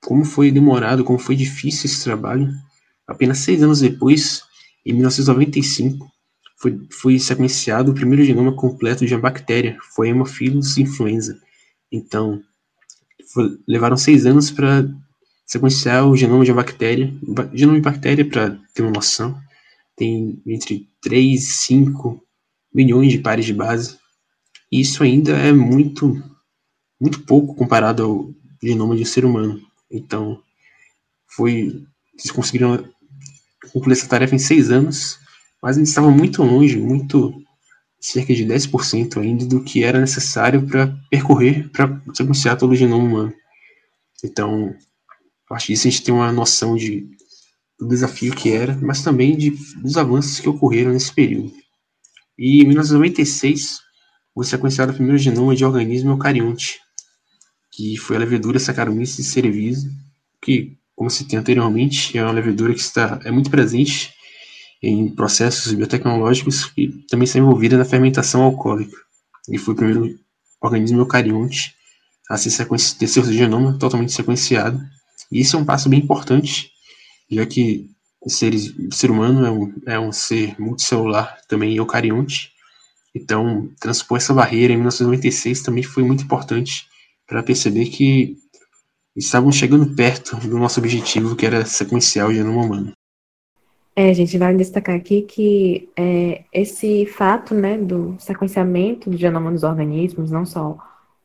como foi demorado, como foi difícil esse trabalho, apenas seis anos depois, em 1995, foi, foi sequenciado o primeiro genoma completo de uma bactéria, foi Haemophilus influenza. Então, foi, levaram seis anos para sequenciar o genoma de uma bactéria. Genoma de bactéria, para ter uma noção, tem entre 3 e 5 milhões de pares de base. E isso ainda é muito, muito pouco comparado ao genoma de um ser humano. Então, foi. Eles conseguiram concluir essa tarefa em seis anos, mas eles estavam muito longe, muito cerca de 10% ainda do que era necessário para percorrer, para sequenciar todo o genoma humano. Então, a partir disso a gente tem uma noção de, do desafio que era, mas também de, dos avanços que ocorreram nesse período. E em 1996, foi sequenciado o primeiro genoma de organismo eucarionte, que foi a levedura Saccharomyces cerevisiae, que, como citei anteriormente, é uma levedura que está, é muito presente em processos biotecnológicos e também está envolvida na fermentação alcoólica. E foi o primeiro organismo eucarionte a se ter seu genoma totalmente sequenciado. E isso é um passo bem importante, já que o ser, o ser humano é um, é um ser multicelular também eucarionte. Então, transpor essa barreira em 1996 também foi muito importante para perceber que estavam chegando perto do nosso objetivo, que era sequenciar o genoma humano. É, gente vai destacar aqui que é, esse fato né, do sequenciamento do genoma dos organismos, não só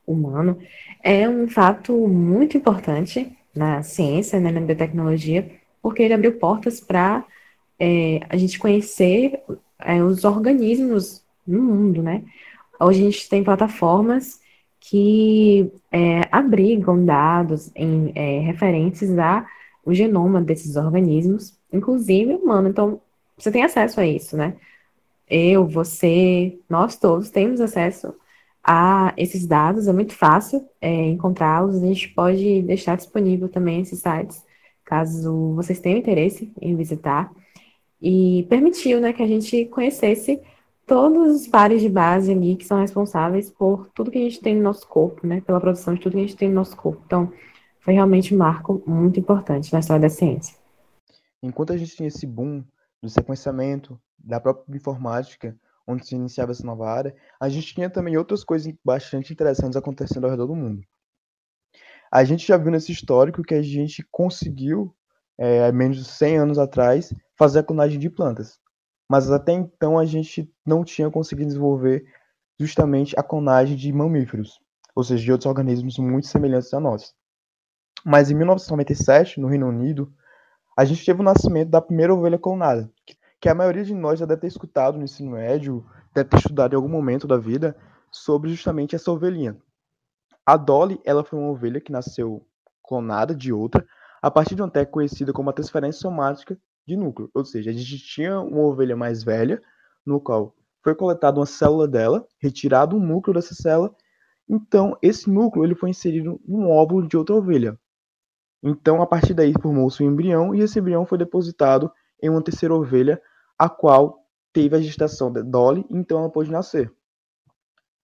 humano, é um fato muito importante na ciência, né, na biotecnologia, porque ele abriu portas para é, a gente conhecer é, os organismos no mundo, né? Hoje a gente tem plataformas que é, abrigam dados em, é, referentes a o genoma desses organismos, inclusive humano. Então, você tem acesso a isso, né? Eu, você, nós todos temos acesso a esses dados, é muito fácil é, encontrá-los. A gente pode deixar disponível também esses sites, caso vocês tenham interesse em visitar. E permitiu né, que a gente conhecesse todos os pares de base ali que são responsáveis por tudo que a gente tem no nosso corpo, né? Pela produção de tudo que a gente tem no nosso corpo. Então, foi realmente um marco muito importante na história da ciência. Enquanto a gente tinha esse boom do sequenciamento, da própria informática, onde se iniciava essa nova área, a gente tinha também outras coisas bastante interessantes acontecendo ao redor do mundo. A gente já viu nesse histórico que a gente conseguiu, é, menos de 100 anos atrás, fazer a clonagem de plantas mas até então a gente não tinha conseguido desenvolver justamente a clonagem de mamíferos, ou seja, de outros organismos muito semelhantes a nós. Mas em 1997, no Reino Unido, a gente teve o nascimento da primeira ovelha clonada, que a maioria de nós já deve ter escutado no ensino médio, deve ter estudado em algum momento da vida sobre justamente essa ovelhinha. A Dolly, ela foi uma ovelha que nasceu clonada de outra a partir de uma técnica conhecida como a transferência somática de núcleo. Ou seja, a gente tinha uma ovelha mais velha, no qual foi coletada uma célula dela, retirado um núcleo dessa célula, então esse núcleo ele foi inserido num óvulo de outra ovelha. Então, a partir daí formou-se um embrião e esse embrião foi depositado em uma terceira ovelha, a qual teve a gestação da Dolly, então ela pôde nascer.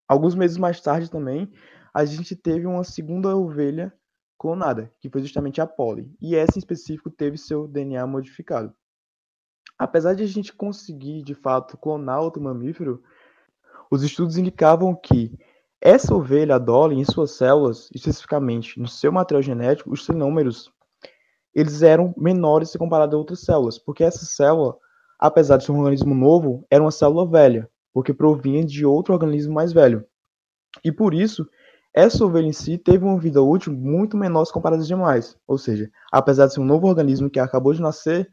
Alguns meses mais tarde também, a gente teve uma segunda ovelha clonada, que foi justamente a Polly, e essa em específico teve seu DNA modificado. Apesar de a gente conseguir, de fato, clonar outro mamífero, os estudos indicavam que essa ovelha, a Dolly, em suas células, especificamente no seu material genético, os telômeros, eles eram menores se comparado a outras células, porque essa célula, apesar de ser um organismo novo, era uma célula velha, porque provinha de outro organismo mais velho. E por isso, essa ovelha em si teve uma vida útil muito menor se comparada às demais, ou seja, apesar de ser um novo organismo que acabou de nascer,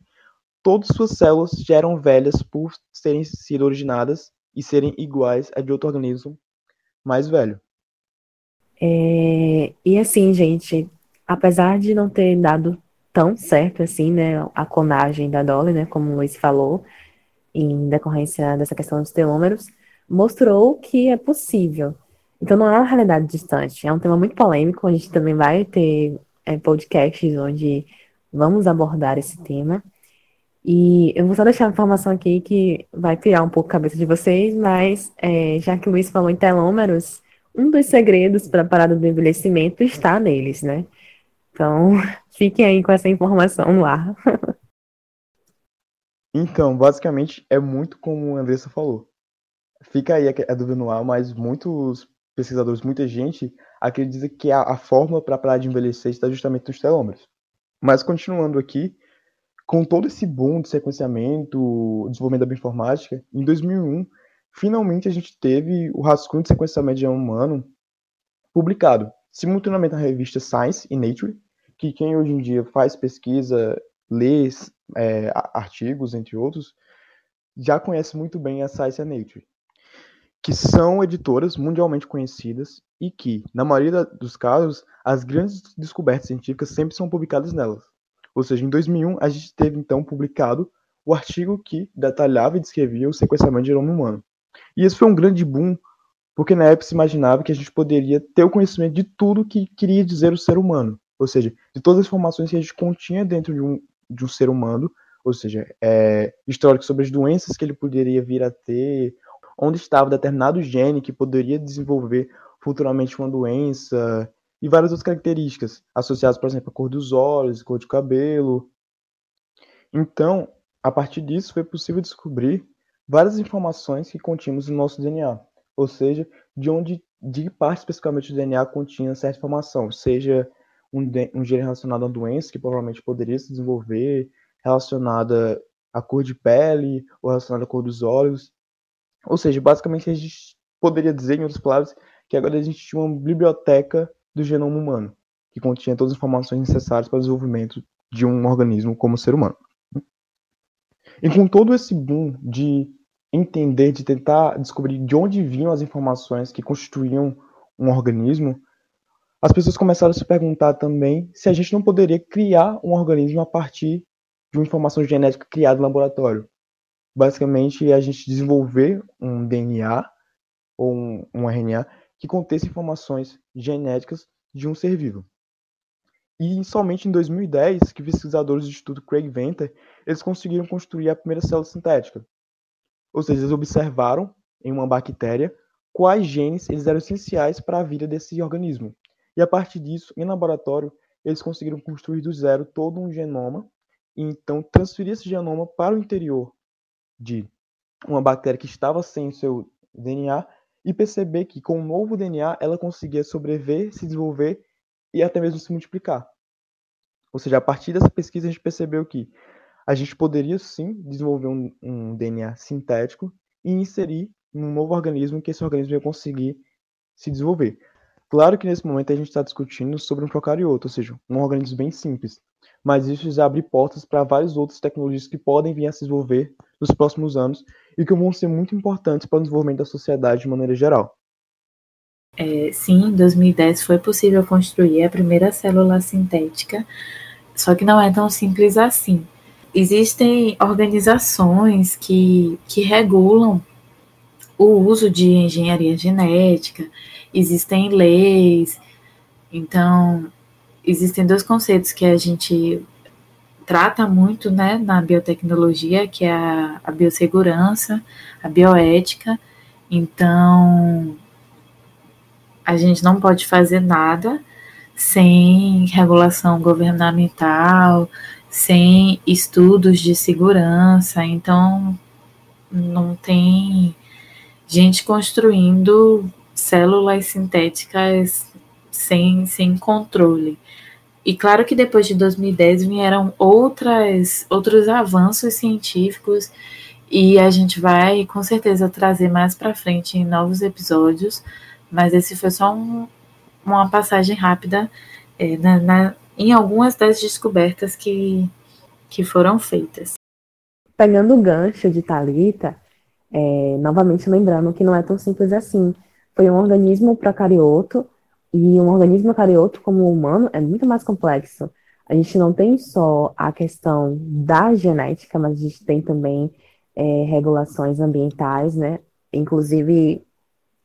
todas suas células já eram velhas por terem sido originadas e serem iguais a de outro organismo mais velho. É, e assim, gente, apesar de não ter dado tão certo assim, né, a clonagem da Dolly, né, como o Luiz falou, em decorrência dessa questão dos telômeros, mostrou que é possível. Então não é uma realidade distante, é um tema muito polêmico, a gente também vai ter é, podcasts onde vamos abordar esse tema. E eu vou só deixar uma informação aqui que vai pirar um pouco a cabeça de vocês, mas é, já que o Luiz falou em telômeros, um dos segredos para a parada do envelhecimento está neles, né? Então, fiquem aí com essa informação no ar. Então, basicamente, é muito como a Andressa falou. Fica aí a dúvida no ar, mas muitos pesquisadores, muita gente, acredita que a, a fórmula para parar de envelhecer está justamente nos telômeros. Mas continuando aqui, com todo esse boom de sequenciamento, desenvolvimento da bioinformática, em 2001, finalmente a gente teve o rascunho de sequenciamento de humano publicado, simultaneamente na revista Science e Nature, que quem hoje em dia faz pesquisa, lê é, artigos, entre outros, já conhece muito bem a Science e a Nature que são editoras mundialmente conhecidas e que, na maioria dos casos, as grandes descobertas científicas sempre são publicadas nelas. Ou seja, em 2001, a gente teve então publicado o artigo que detalhava e descrevia o sequenciamento de genoma humano. E esse foi um grande boom, porque na época se imaginava que a gente poderia ter o conhecimento de tudo que queria dizer o ser humano, ou seja, de todas as informações que a gente continha dentro de um, de um ser humano, ou seja, é, histórico sobre as doenças que ele poderia vir a ter, onde estava determinado gene que poderia desenvolver futuramente uma doença, e várias outras características associadas, por exemplo, à cor dos olhos, cor de cabelo. Então, a partir disso, foi possível descobrir várias informações que continhamos no nosso DNA, ou seja, de onde, de parte especificamente do DNA continha certa informação, seja um, um gene relacionado a doença que provavelmente poderia se desenvolver, relacionada à cor de pele ou relacionada à cor dos olhos. Ou seja, basicamente a gente poderia dizer, em outras palavras, que agora a gente tinha uma biblioteca do genoma humano, que continha todas as informações necessárias para o desenvolvimento de um organismo como o ser humano. E com todo esse boom de entender, de tentar descobrir de onde vinham as informações que constituíam um organismo, as pessoas começaram a se perguntar também se a gente não poderia criar um organismo a partir de uma informação genética criada no laboratório. Basicamente, é a gente desenvolver um DNA ou um, um RNA que contesse informações genéticas de um ser vivo. E somente em 2010 que pesquisadores do Instituto Craig Venter eles conseguiram construir a primeira célula sintética. Ou seja, eles observaram em uma bactéria quais genes eles eram essenciais para a vida desse organismo. E a partir disso, em laboratório, eles conseguiram construir do zero todo um genoma e então transferir esse genoma para o interior de uma bactéria que estava sem o seu DNA e perceber que com o novo DNA ela conseguia sobreviver, se desenvolver e até mesmo se multiplicar. Ou seja, a partir dessa pesquisa a gente percebeu que a gente poderia sim desenvolver um, um DNA sintético e inserir num novo organismo que esse organismo ia conseguir se desenvolver. Claro que nesse momento a gente está discutindo sobre um procarioto, ou seja, um organismo bem simples, mas isso já abre portas para várias outras tecnologias que podem vir a se desenvolver nos próximos anos e que vão ser muito importantes para o desenvolvimento da sociedade de maneira geral. É, sim, em 2010 foi possível construir a primeira célula sintética, só que não é tão simples assim. Existem organizações que, que regulam o uso de engenharia genética, existem leis, então existem dois conceitos que a gente trata muito né, na biotecnologia, que é a, a biossegurança, a bioética. Então, a gente não pode fazer nada sem regulação governamental, sem estudos de segurança. Então, não tem gente construindo células sintéticas sem, sem controle. E claro que depois de 2010 vieram outras, outros avanços científicos e a gente vai com certeza trazer mais para frente em novos episódios, mas esse foi só um, uma passagem rápida é, na, na, em algumas das descobertas que, que foram feitas. Pegando o gancho de Talita, é, novamente lembrando que não é tão simples assim. Foi um organismo procarioto e um organismo eucarioto como o humano é muito mais complexo. A gente não tem só a questão da genética, mas a gente tem também é, regulações ambientais, né? Inclusive,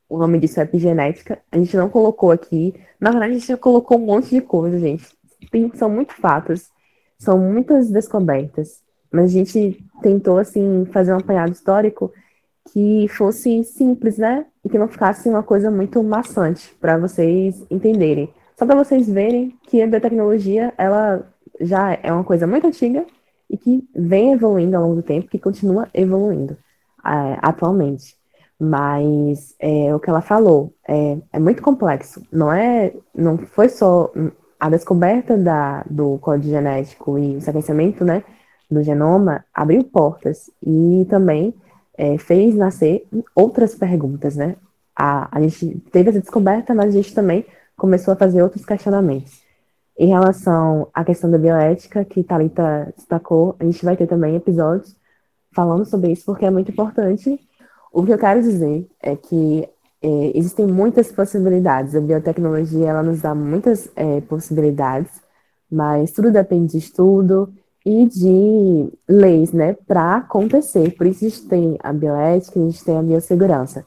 o nome disso é epigenética. A gente não colocou aqui. Na verdade, a gente colocou um monte de coisa, gente. Tem, são muito fatos, são muitas descobertas. Mas a gente tentou, assim, fazer um apanhado histórico que fosse simples, né? Que não ficasse uma coisa muito maçante para vocês entenderem. Só para vocês verem que a biotecnologia, ela já é uma coisa muito antiga e que vem evoluindo ao longo do tempo, que continua evoluindo é, atualmente. Mas é, o que ela falou é, é muito complexo. Não é, não foi só a descoberta da, do código genético e o sequenciamento, né, do genoma abriu portas e também é, fez nascer outras perguntas, né? A, a gente teve essa descoberta, mas a gente também começou a fazer outros questionamentos. Em relação à questão da bioética, que Thalita destacou, a gente vai ter também episódios falando sobre isso, porque é muito importante O que eu quero dizer é que é, existem muitas possibilidades. A biotecnologia ela nos dá muitas é, possibilidades, mas tudo depende de estudo e de leis, né, para acontecer. Por isso a gente tem a bioética, a gente tem a biossegurança.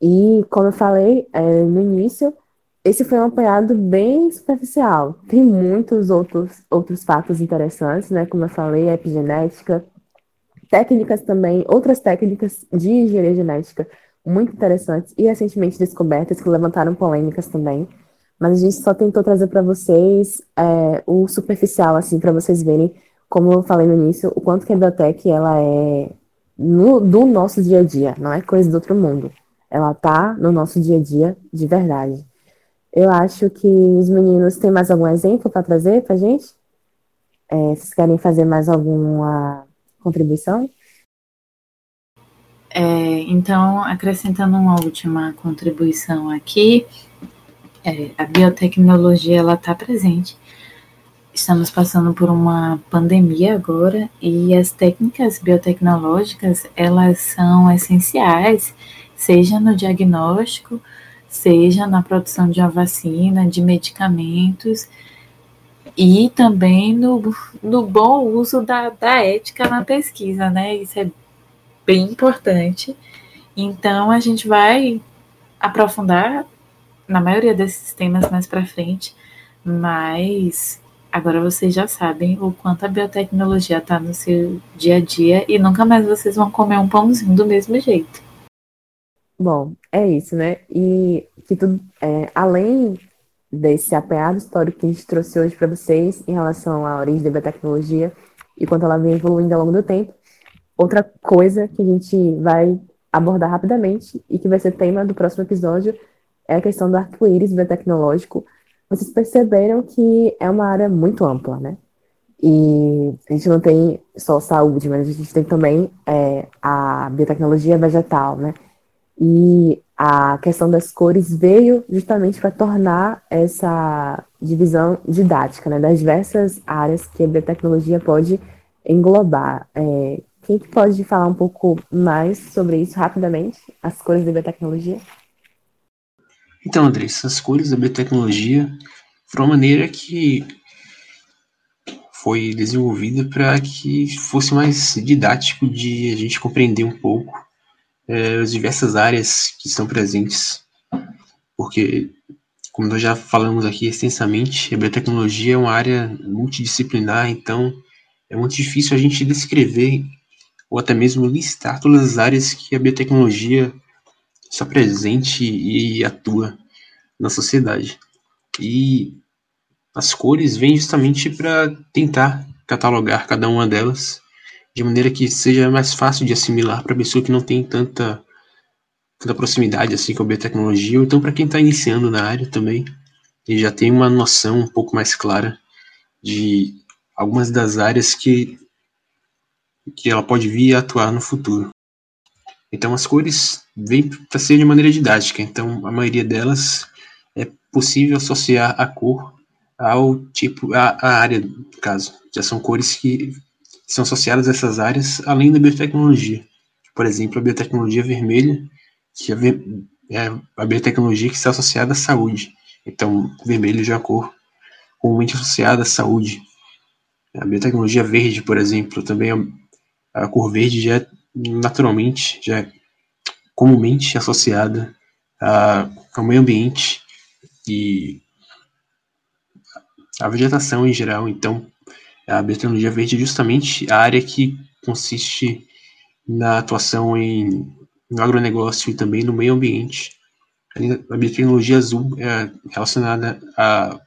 E, como eu falei é, no início, esse foi um apanhado bem superficial. Tem muitos outros, outros fatos interessantes, né? Como eu falei, a epigenética, técnicas também, outras técnicas de engenharia genética muito interessantes e recentemente descobertas que levantaram polêmicas também. Mas a gente só tentou trazer para vocês é, o superficial, assim, para vocês verem, como eu falei no início, o quanto que a biotech ela é no, do nosso dia a dia, não é coisa do outro mundo. Ela tá no nosso dia a dia de verdade. Eu acho que os meninos têm mais algum exemplo para trazer para gente? É, vocês querem fazer mais alguma contribuição? É, então, acrescentando uma última contribuição aqui, é, a biotecnologia ela está presente. Estamos passando por uma pandemia agora e as técnicas biotecnológicas elas são essenciais, seja no diagnóstico, seja na produção de uma vacina, de medicamentos e também no, no bom uso da, da ética na pesquisa, né? Isso é bem importante. Então, a gente vai aprofundar na maioria desses temas mais para frente, mas agora vocês já sabem o quanto a biotecnologia está no seu dia a dia e nunca mais vocês vão comer um pãozinho do mesmo jeito. Bom, é isso, né? E que tudo, é, além desse apanhado histórico que a gente trouxe hoje para vocês em relação à origem da biotecnologia e quanto ela vem evoluindo ao longo do tempo, outra coisa que a gente vai abordar rapidamente e que vai ser tema do próximo episódio é a questão do arco-íris biotecnológico. Vocês perceberam que é uma área muito ampla, né? E a gente não tem só saúde, mas a gente tem também é, a biotecnologia vegetal, né? E a questão das cores veio justamente para tornar essa divisão didática, né, das diversas áreas que a biotecnologia pode englobar. É, quem que pode falar um pouco mais sobre isso rapidamente, as cores da biotecnologia? Então, Andressa, as cores da biotecnologia foram uma maneira que foi desenvolvida para que fosse mais didático de a gente compreender um pouco é, as diversas áreas que estão presentes, porque, como nós já falamos aqui extensamente, a biotecnologia é uma área multidisciplinar, então é muito difícil a gente descrever ou até mesmo listar todas as áreas que a biotecnologia está presente e atua na sociedade. E as cores vêm justamente para tentar catalogar cada uma delas de maneira que seja mais fácil de assimilar para a pessoa que não tem tanta, tanta proximidade assim com a biotecnologia, ou então para quem está iniciando na área também, e já tem uma noção um pouco mais clara de algumas das áreas que, que ela pode vir a atuar no futuro. Então as cores vêm para ser de maneira didática, então a maioria delas é possível associar a cor ao tipo, a, a área, no caso. Já são cores que são associadas a essas áreas, além da biotecnologia. Por exemplo, a biotecnologia vermelha, que é, é a biotecnologia que está associada à saúde. Então, vermelho já é a cor comumente associada à saúde. A biotecnologia verde, por exemplo, também a, a cor verde já é naturalmente, já é comumente associada a, ao meio ambiente e a vegetação em geral. Então, a biotecnologia verde é justamente a área que consiste na atuação em, no agronegócio e também no meio ambiente. A biotecnologia azul é relacionada a,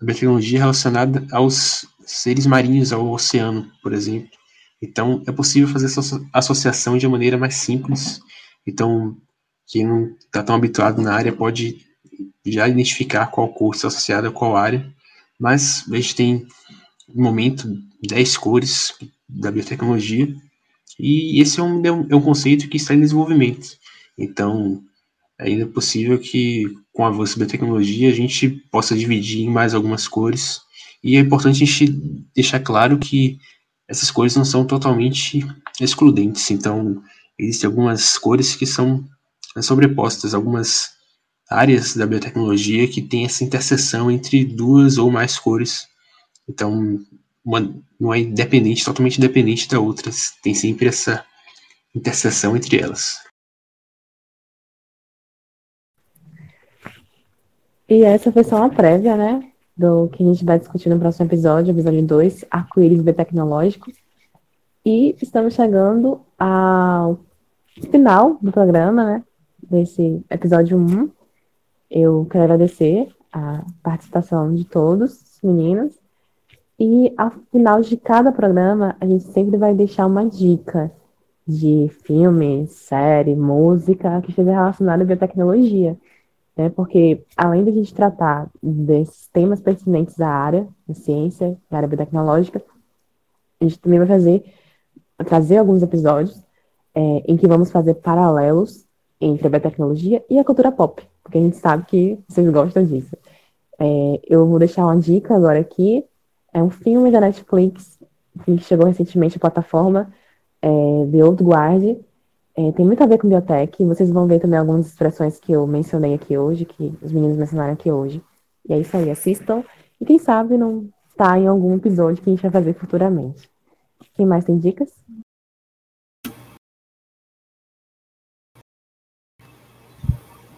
a biotecnologia relacionada aos seres marinhos, ao oceano, por exemplo. Então, é possível fazer essa associação de maneira mais simples. Então, quem não está tão habituado na área pode já identificar qual curso é associado a qual área mas a gente tem, no momento, 10 cores da biotecnologia, e esse é um, é um conceito que está em desenvolvimento. Então, ainda é possível que, com o avanço da biotecnologia, a gente possa dividir em mais algumas cores, e é importante a gente deixar claro que essas cores não são totalmente excludentes. Então, existem algumas cores que são sobrepostas, algumas áreas da biotecnologia que tem essa interseção entre duas ou mais cores. Então, uma não é independente, totalmente independente da outra, tem sempre essa interseção entre elas. E essa foi só uma prévia, né? Do que a gente vai discutir no próximo episódio, episódio 2, arco-íris biotecnológico. E estamos chegando ao final do programa, né? Desse episódio 1. Eu quero agradecer a participação de todos os meninos. E ao final de cada programa, a gente sempre vai deixar uma dica de filme, série, música que esteja relacionada à biotecnologia né? Porque além de a gente tratar desses temas pertinentes da área de ciência, da área biotecnológica, a gente também vai fazer trazer alguns episódios é, em que vamos fazer paralelos entre a biotecnologia e a cultura pop, porque a gente sabe que vocês gostam disso. É, eu vou deixar uma dica agora aqui. É um filme da Netflix, que chegou recentemente à plataforma, é, The Old Guard, é, tem muito a ver com biotech. Vocês vão ver também algumas expressões que eu mencionei aqui hoje, que os meninos mencionaram aqui hoje. E é isso aí, assistam. E quem sabe não tá em algum episódio que a gente vai fazer futuramente. Quem mais tem dicas?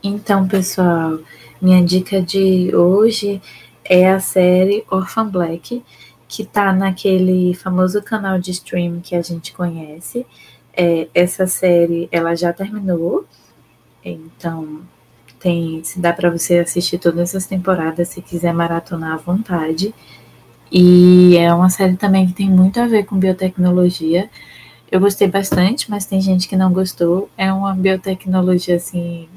Então, pessoal, minha dica de hoje é a série Orphan Black, que tá naquele famoso canal de stream que a gente conhece. É, essa série ela já terminou, então tem se dá para você assistir todas as temporadas se quiser maratonar à vontade. E é uma série também que tem muito a ver com biotecnologia. Eu gostei bastante, mas tem gente que não gostou. É uma biotecnologia assim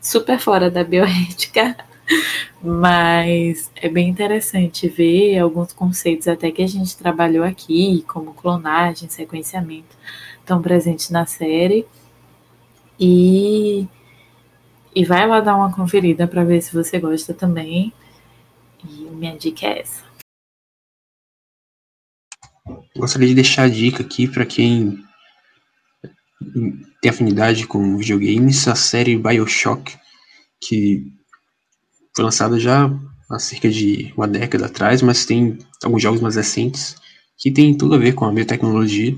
super fora da bioética, mas é bem interessante ver alguns conceitos até que a gente trabalhou aqui, como clonagem, sequenciamento estão presentes na série. E, e vai lá dar uma conferida para ver se você gosta também. E minha dica é essa. Gostaria de deixar a dica aqui para quem tem afinidade com videogames, a série Bioshock, que foi lançada já há cerca de uma década atrás, mas tem alguns jogos mais recentes que tem tudo a ver com a biotecnologia.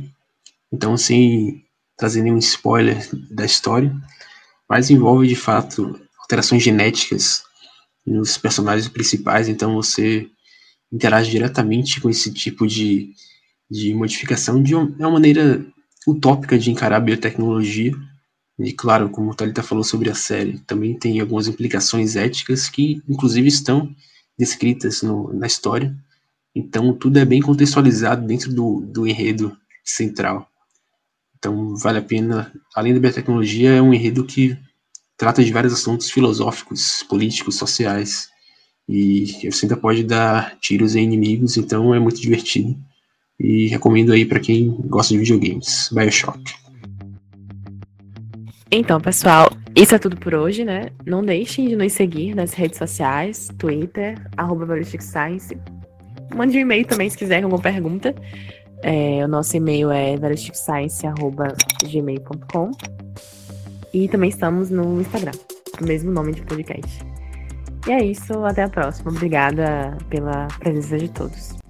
Então, sem trazer nenhum spoiler da história, mas envolve de fato alterações genéticas nos personagens principais, então você interage diretamente com esse tipo de, de modificação de uma, é uma maneira utópica de encarar a biotecnologia. E claro, como o Thalita falou sobre a série, também tem algumas implicações éticas que, inclusive, estão descritas no, na história. Então, tudo é bem contextualizado dentro do, do enredo central. Então, vale a pena. Além da biotecnologia, é um enredo que trata de vários assuntos filosóficos, políticos, sociais. E você ainda pode dar tiros em inimigos, então é muito divertido. E recomendo aí para quem gosta de videogames, Bioshock. Então, pessoal, isso é tudo por hoje, né? Não deixem de nos seguir nas redes sociais, Twitter, arroba. Mande um e-mail também se quiser alguma pergunta. É, o nosso e-mail é veristicsscience.gmail.com e também estamos no Instagram, o mesmo nome de podcast. E é isso, até a próxima. Obrigada pela presença de todos.